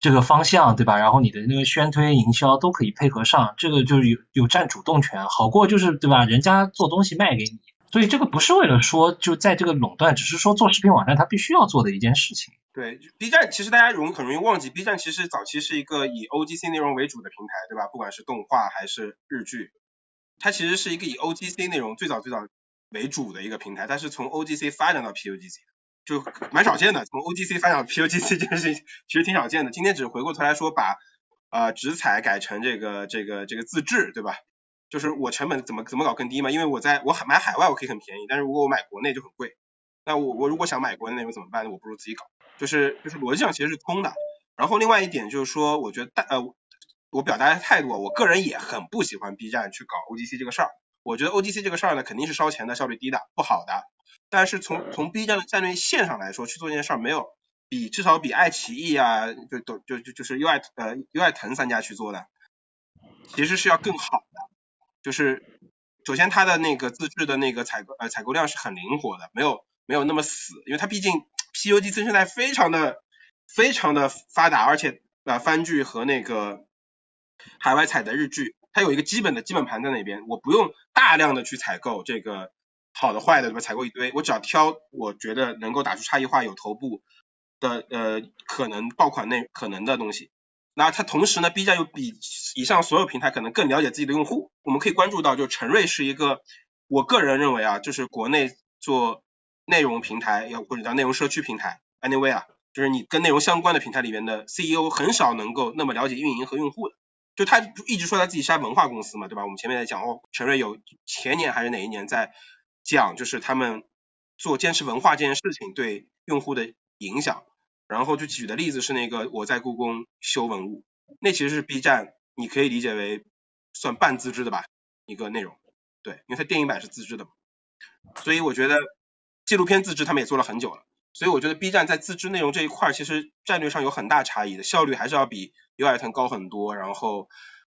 这个方向，对吧？然后你的那个宣推营销都可以配合上，这个就是有有占主动权，好过就是对吧？人家做东西卖给你。所以这个不是为了说就在这个垄断，只是说做视频网站它必须要做的一件事情。对，B 站其实大家容很容易忘记，B 站其实早期是一个以 OGC 内容为主的平台，对吧？不管是动画还是日剧，它其实是一个以 OGC 内容最早最早为主的一个平台，它是从 OGC 发展到 PUGC，就蛮少见的。从 OGC 发展到 PUGC 这件事情其实挺少见的。今天只是回过头来说，把呃直采改成这个这个这个自制，对吧？就是我成本怎么怎么搞更低嘛？因为我在我买海外我可以很便宜，但是如果我买国内就很贵。那我我如果想买国内内容怎么办？我不如自己搞。就是就是逻辑上其实是通的。然后另外一点就是说，我觉得大呃我表达的态度，我个人也很不喜欢 B 站去搞 ODC 这个事儿。我觉得 ODC 这个事儿呢，肯定是烧钱的、效率低的、不好的。但是从从 B 站的战略线上来说，去做这件事儿没有比至少比爱奇艺啊，就都就就就是 U 爱呃 U 爱腾三家去做的，其实是要更好的。就是首先它的那个自制的那个采购呃采购量是很灵活的，没有没有那么死，因为它毕竟 PUG 增生态非常的非常的发达，而且呃番剧和那个海外采的日剧，它有一个基本的基本盘在那边，我不用大量的去采购这个好的坏的对吧？采购一堆，我只要挑我觉得能够打出差异化、有头部的呃可能爆款内可能的东西。那它同时呢，B 站又比以上所有平台可能更了解自己的用户。我们可以关注到，就陈瑞是一个，我个人认为啊，就是国内做内容平台，要或者叫内容社区平台，anyway 啊，就是你跟内容相关的平台里面的 CEO 很少能够那么了解运营和用户的。就他一直说他自己是文化公司嘛，对吧？我们前面在讲哦，陈瑞有前年还是哪一年在讲，就是他们做坚持文化这件事情对用户的影响。然后就举的例子是那个我在故宫修文物，那其实是 B 站，你可以理解为算半自制的吧一个内容，对，因为它电影版是自制的嘛，所以我觉得纪录片自制他们也做了很久了，所以我觉得 B 站在自制内容这一块其实战略上有很大差异的，效率还是要比优爱腾高很多，然后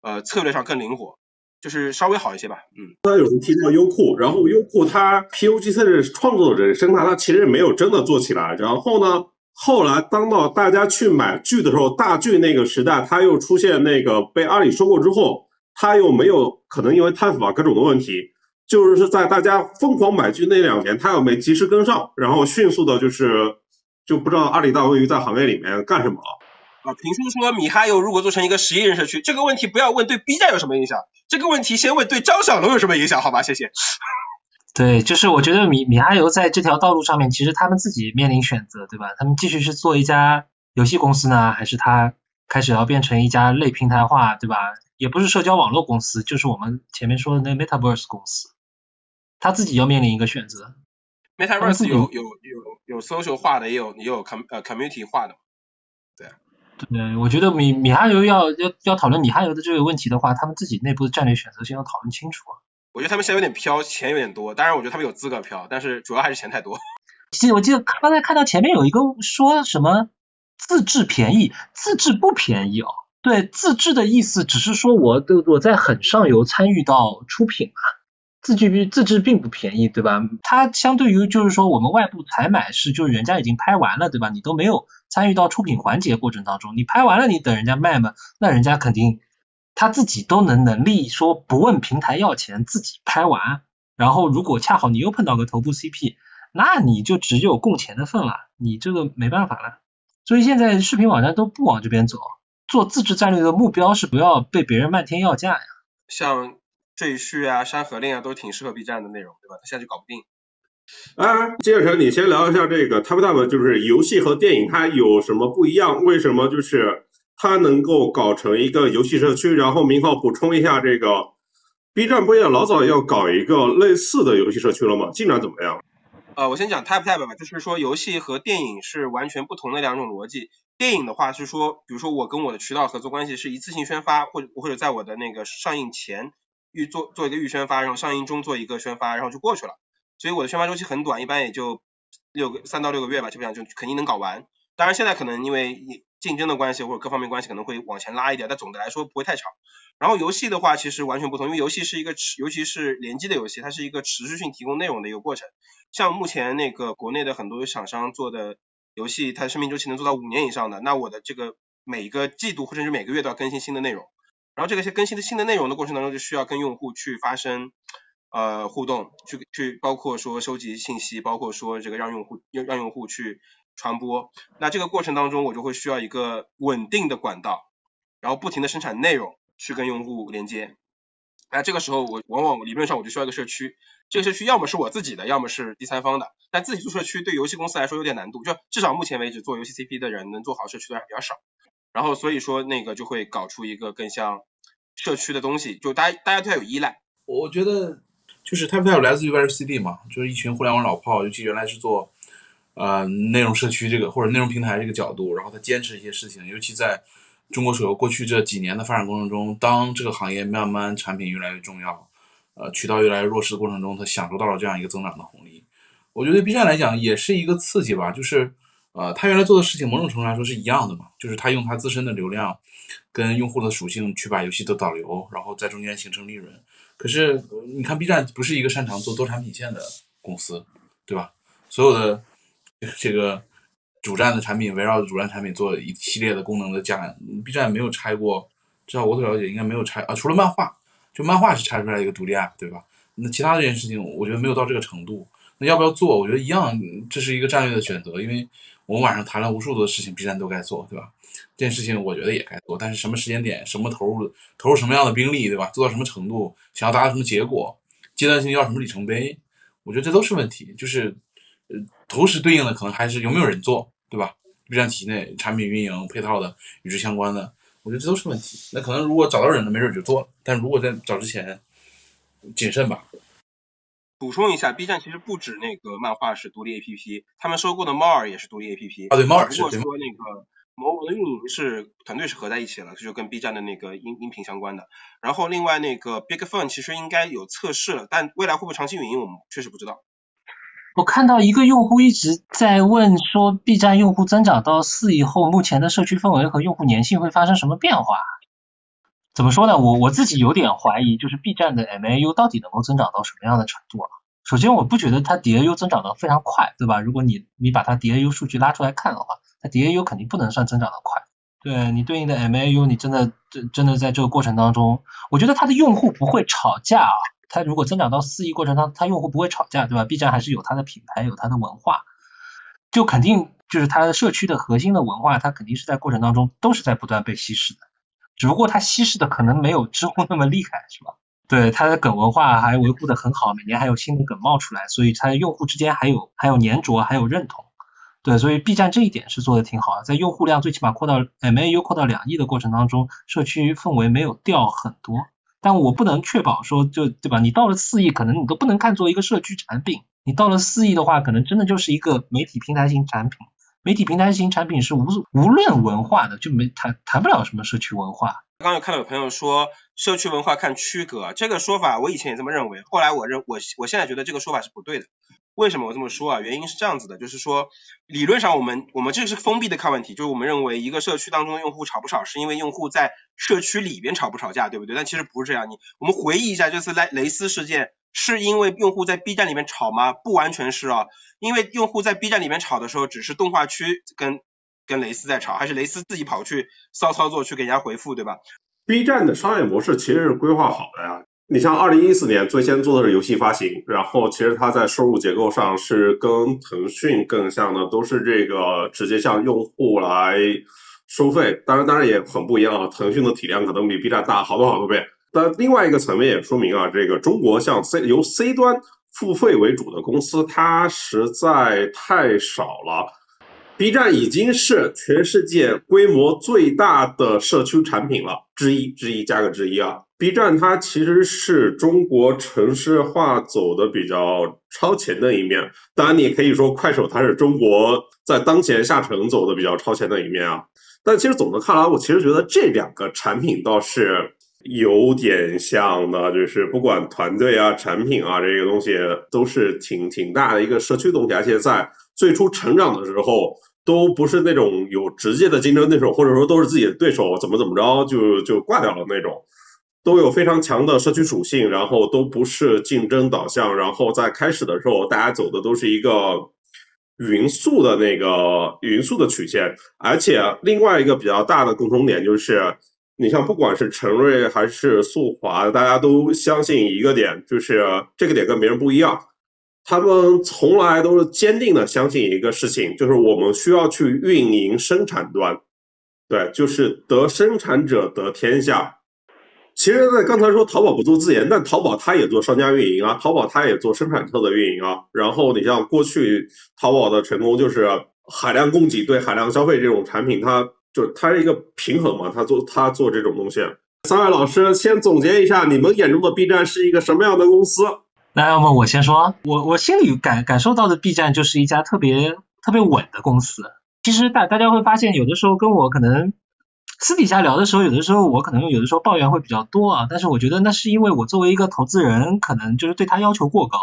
呃策略上更灵活，就是稍微好一些吧，嗯。刚才有人提到优酷，然后优酷它 PUGC 的创作者生态，它其实没有真的做起来，然后呢？后来，当到大家去买剧的时候，大剧那个时代，它又出现那个被阿里收购之后，它又没有可能因为贪腐啊各种的问题，就是是在大家疯狂买剧那两年，他又没及时跟上，然后迅速的就是就不知道阿里大鱼在行业里面干什么了。啊，评书说米哈游如果做成一个十亿人社区，这个问题不要问对 B 站有什么影响，这个问题先问对张小龙有什么影响，好吧？谢谢。对，就是我觉得米米哈游在这条道路上面，其实他们自己面临选择，对吧？他们继续是做一家游戏公司呢，还是他开始要变成一家类平台化，对吧？也不是社交网络公司，就是我们前面说的那 Metaverse 公司，他自己要面临一个选择。Metaverse 有有有有 social 化的，也有也有 com 呃 community 化的，对。对，我觉得米米哈游要要要讨论米哈游的这个问题的话，他们自己内部的战略选择先要讨论清楚。我觉得他们现在有点飘，钱有点多，当然我觉得他们有资格飘，但是主要还是钱太多。记，我记得刚才看到前面有一个说什么自制便宜，自制不便宜哦。对，自制的意思只是说我的我在很上游参与到出品嘛，自制自制并不便宜，对吧？它相对于就是说我们外部采买是就是人家已经拍完了，对吧？你都没有参与到出品环节过程当中，你拍完了你等人家卖嘛，那人家肯定。他自己都能能力说不问平台要钱，自己拍完，然后如果恰好你又碰到个头部 CP，那你就只有供钱的份了，你这个没办法了。所以现在视频网站都不往这边走，做自制战略的目标是不要被别人漫天要价呀。像赘婿啊、山河令啊，都挺适合 B 站的内容，对吧？他现在就搞不定。啊，金成，你先聊一下这个 TapTap，就是游戏和电影它有什么不一样？为什么就是它能够搞成一个游戏社区？然后明浩补充一下，这个 B 站不也老早要搞一个类似的游戏社区了吗？进展怎么样？呃，我先讲 TapTap 吧，就是说游戏和电影是完全不同的两种逻辑。电影的话是说，比如说我跟我的渠道合作关系是一次性宣发，或者或者在我的那个上映前预做做一个预宣发，然后上映中做一个宣发，然后就过去了。所以我的宣发周期很短，一般也就六个三到六个月吧，基本上就肯定能搞完。当然现在可能因为竞争的关系或者各方面关系可能会往前拉一点，但总的来说不会太长。然后游戏的话其实完全不同，因为游戏是一个持，尤其是联机的游戏，它是一个持续性提供内容的一个过程。像目前那个国内的很多厂商做的游戏，它生命周期能做到五年以上的，那我的这个每个季度或者是每个月都要更新新的内容。然后这个些更新的新的内容的过程当中，就需要跟用户去发生呃互动，去去包括说收集信息，包括说这个让用户让让用户去传播。那这个过程当中，我就会需要一个稳定的管道，然后不停的生产内容去跟用户连接。那这个时候我往往理论上我就需要一个社区，这个社区要么是我自己的，要么是第三方的。但自己做社区对游戏公司来说有点难度，就至少目前为止做游戏 CP 的人能做好社区的人比较少。然后所以说那个就会搞出一个更像社区的东西，就大家大家对它有依赖。我觉得就是 TapTap 来自于 VCD 嘛，就是一群互联网老炮，尤其原来是做呃内容社区这个或者内容平台这个角度，然后他坚持一些事情，尤其在中国手游过去这几年的发展过程中，当这个行业慢慢产品越来越重要，呃渠道越来越弱势的过程中，他享受到了这样一个增长的红利。我觉得 B 站来讲也是一个刺激吧，就是呃他原来做的事情某种程度来说是一样的嘛，就是他用他自身的流量跟用户的属性去把游戏都导流，然后在中间形成利润。可是你看 B 站不是一个擅长做多产品线的公司，对吧？所有的这个。主站的产品围绕主站产品做一系列的功能的加，B 站没有拆过，至少我所了解应该没有拆啊，除了漫画，就漫画是拆出来一个独立 App，对吧？那其他这件事情我觉得没有到这个程度。那要不要做？我觉得一样，这是一个战略的选择，因为我们晚上谈了无数的事情，B 站都该做，对吧？这件事情我觉得也该做，但是什么时间点、什么投入、投入什么样的兵力，对吧？做到什么程度，想要达到什么结果，阶段性要什么里程碑，我觉得这都是问题。就是呃，同时对应的可能还是有没有人做。对吧？B 站体内产品运营配套的与之相关的，我觉得这都是问题。那可能如果找到人了，没准就做了；但如果在找之前，谨慎吧。补充一下，B 站其实不止那个漫画是独立 APP，他们收购的猫耳也是独立 APP。啊，对，猫耳是。如果说那个某某的运营是团队是合在一起了，这就跟 B 站的那个音音频相关的。然后另外那个 Big Fun 其实应该有测试了，但未来会不会长期运营，我们确实不知道。我看到一个用户一直在问说，B 站用户增长到四以后，目前的社区氛围和用户粘性会发生什么变化？怎么说呢？我我自己有点怀疑，就是 B 站的 MAU 到底能够增长到什么样的程度啊？首先，我不觉得它 DAU 增长的非常快，对吧？如果你你把它 DAU 数据拉出来看的话，它 DAU 肯定不能算增长的快。对你对应的 MAU，你真的真真的在这个过程当中，我觉得它的用户不会吵架啊。它如果增长到四亿过程当中，它用户不会吵架，对吧？B 站还是有它的品牌，有它的文化，就肯定就是它的社区的核心的文化，它肯定是在过程当中都是在不断被稀释的，只不过它稀释的可能没有知乎那么厉害，是吧？对，它的梗文化还维护的很好，每年还有新的梗冒出来，所以它的用户之间还有还有粘着，还有认同，对，所以 B 站这一点是做的挺好的，在用户量最起码扩到 MAU 扩到两亿的过程当中，社区氛围没有掉很多。但我不能确保说，就对吧？你到了四亿，可能你都不能看作一个社区产品。你到了四亿的话，可能真的就是一个媒体平台型产品。媒体平台型产品是无无论文化的，就没谈谈不了什么社区文化。刚刚有看到有朋友说社区文化看区隔，这个说法我以前也这么认为，后来我认我我现在觉得这个说法是不对的。为什么我这么说啊？原因是这样子的，就是说理论上我们我们这是封闭的看问题，就是我们认为一个社区当中的用户吵不吵，是因为用户在社区里边吵不吵架，对不对？但其实不是这样。你我们回忆一下这次雷雷斯事件，是因为用户在 B 站里面吵吗？不完全是啊，因为用户在 B 站里面吵的时候，只是动画区跟跟雷斯在吵，还是雷斯自己跑去骚操作去给人家回复，对吧？B 站的商业模式其实是规划好的呀。你像二零一四年最先做的是游戏发行，然后其实它在收入结构上是跟腾讯更像的，都是这个直接向用户来收费，当然当然也很不一样啊。腾讯的体量可能比 B 站大好多好多倍。但另外一个层面也说明啊，这个中国像 C 由 C 端付费为主的公司，它实在太少了。B 站已经是全世界规模最大的社区产品了，之一之一加个之一啊。B 站它其实是中国城市化走的比较超前的一面，当然你可以说快手它是中国在当前下沉走的比较超前的一面啊。但其实总的看来，我其实觉得这两个产品倒是。有点像的，就是不管团队啊、产品啊，这个东西都是挺挺大的一个社区东西，而且在最初成长的时候，都不是那种有直接的竞争对手，或者说都是自己的对手，怎么怎么着就就挂掉了那种，都有非常强的社区属性，然后都不是竞争导向，然后在开始的时候，大家走的都是一个匀速的那个匀速的曲线，而且另外一个比较大的共同点就是。你像不管是陈瑞还是速滑，大家都相信一个点，就是这个点跟别人不一样。他们从来都是坚定的相信一个事情，就是我们需要去运营生产端，对，就是得生产者得天下。其实，在刚才说淘宝不做自研，但淘宝它也做商家运营啊，淘宝它也做生产侧的运营啊。然后你像过去淘宝的成功，就是海量供给对海量消费这种产品，它。就它是一个平衡嘛，他做他做这种东西。三位老师先总结一下，你们眼中的 B 站是一个什么样的公司？那要么我先说，我我心里感感受到的 B 站就是一家特别特别稳的公司。其实大大家会发现，有的时候跟我可能私底下聊的时候，有的时候我可能有的时候抱怨会比较多啊。但是我觉得那是因为我作为一个投资人，可能就是对他要求过高。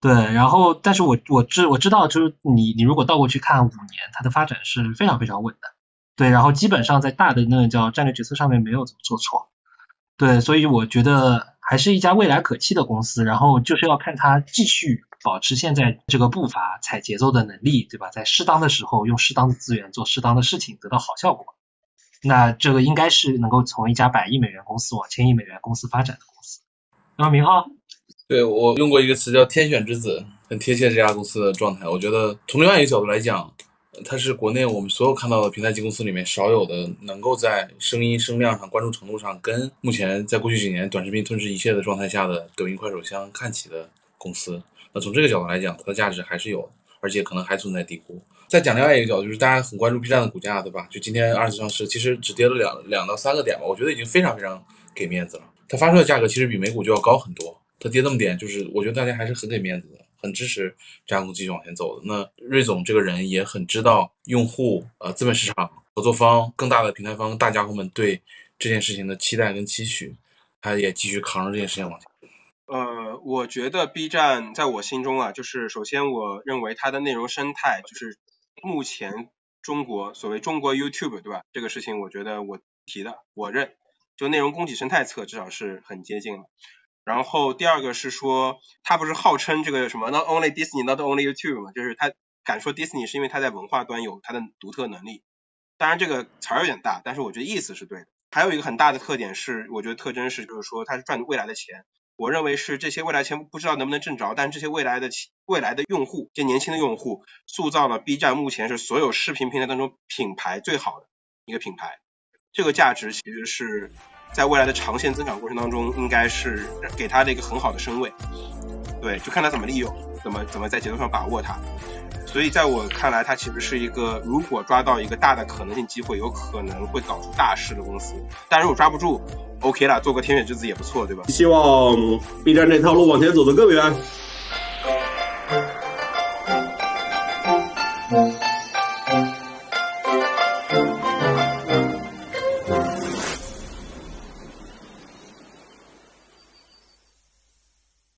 对，然后，但是我我知我知道，就是你你如果倒过去看五年，它的发展是非常非常稳的。对，然后基本上在大的那个叫战略决策上面没有怎么做错。对，所以我觉得还是一家未来可期的公司。然后就是要看它继续保持现在这个步伐、踩节奏的能力，对吧？在适当的时候用适当的资源做适当的事情，得到好效果。那这个应该是能够从一家百亿美元公司往千亿美元公司发展的公司。那么明浩。对我用过一个词叫“天选之子”，很贴切这家公司的状态。我觉得从另外一个角度来讲，它是国内我们所有看到的平台级公司里面少有的能够在声音声量上、关注程度上跟目前在过去几年短视频吞噬一切的状态下的抖音、快手相看齐的公司。那从这个角度来讲，它的价值还是有，而且可能还存在低估。再讲另外一个角度，就是大家很关注 B 站的股价，对吧？就今天二次上市，其实只跌了两两到三个点吧，我觉得已经非常非常给面子了。它发售的价格其实比美股就要高很多。它跌那么点，就是我觉得大家还是很给面子的，很支持这家公司继续往前走的。那瑞总这个人也很知道用户、呃资本市场、合作方、更大的平台方、大家伙们对这件事情的期待跟期许，他也继续扛着这件事情往前。呃，我觉得 B 站在我心中啊，就是首先我认为它的内容生态就是目前中国所谓中国 YouTube 对吧？这个事情我觉得我提的我认，就内容供给生态侧至少是很接近了。然后第二个是说，他不是号称这个什么 not only Disney not only YouTube 嘛，就是他敢说 Disney 是因为他在文化端有他的独特能力。当然这个词儿有点大，但是我觉得意思是对的。还有一个很大的特点是，我觉得特征是就是说他是赚未来的钱。我认为是这些未来钱不知道能不能挣着，但这些未来的未来的用户，这年轻的用户，塑造了 B 站目前是所有视频平台当中品牌最好的一个品牌。这个价值其实是。在未来的长线增长过程当中，应该是给它的一个很好的身位，对，就看他怎么利用，怎么怎么在节奏上把握它。所以在我看来，它其实是一个如果抓到一个大的可能性机会，有可能会搞出大事的公司。但如果抓不住，OK 了，做个天选之子也不错，对吧？希望 B 站这条路往前走得更远。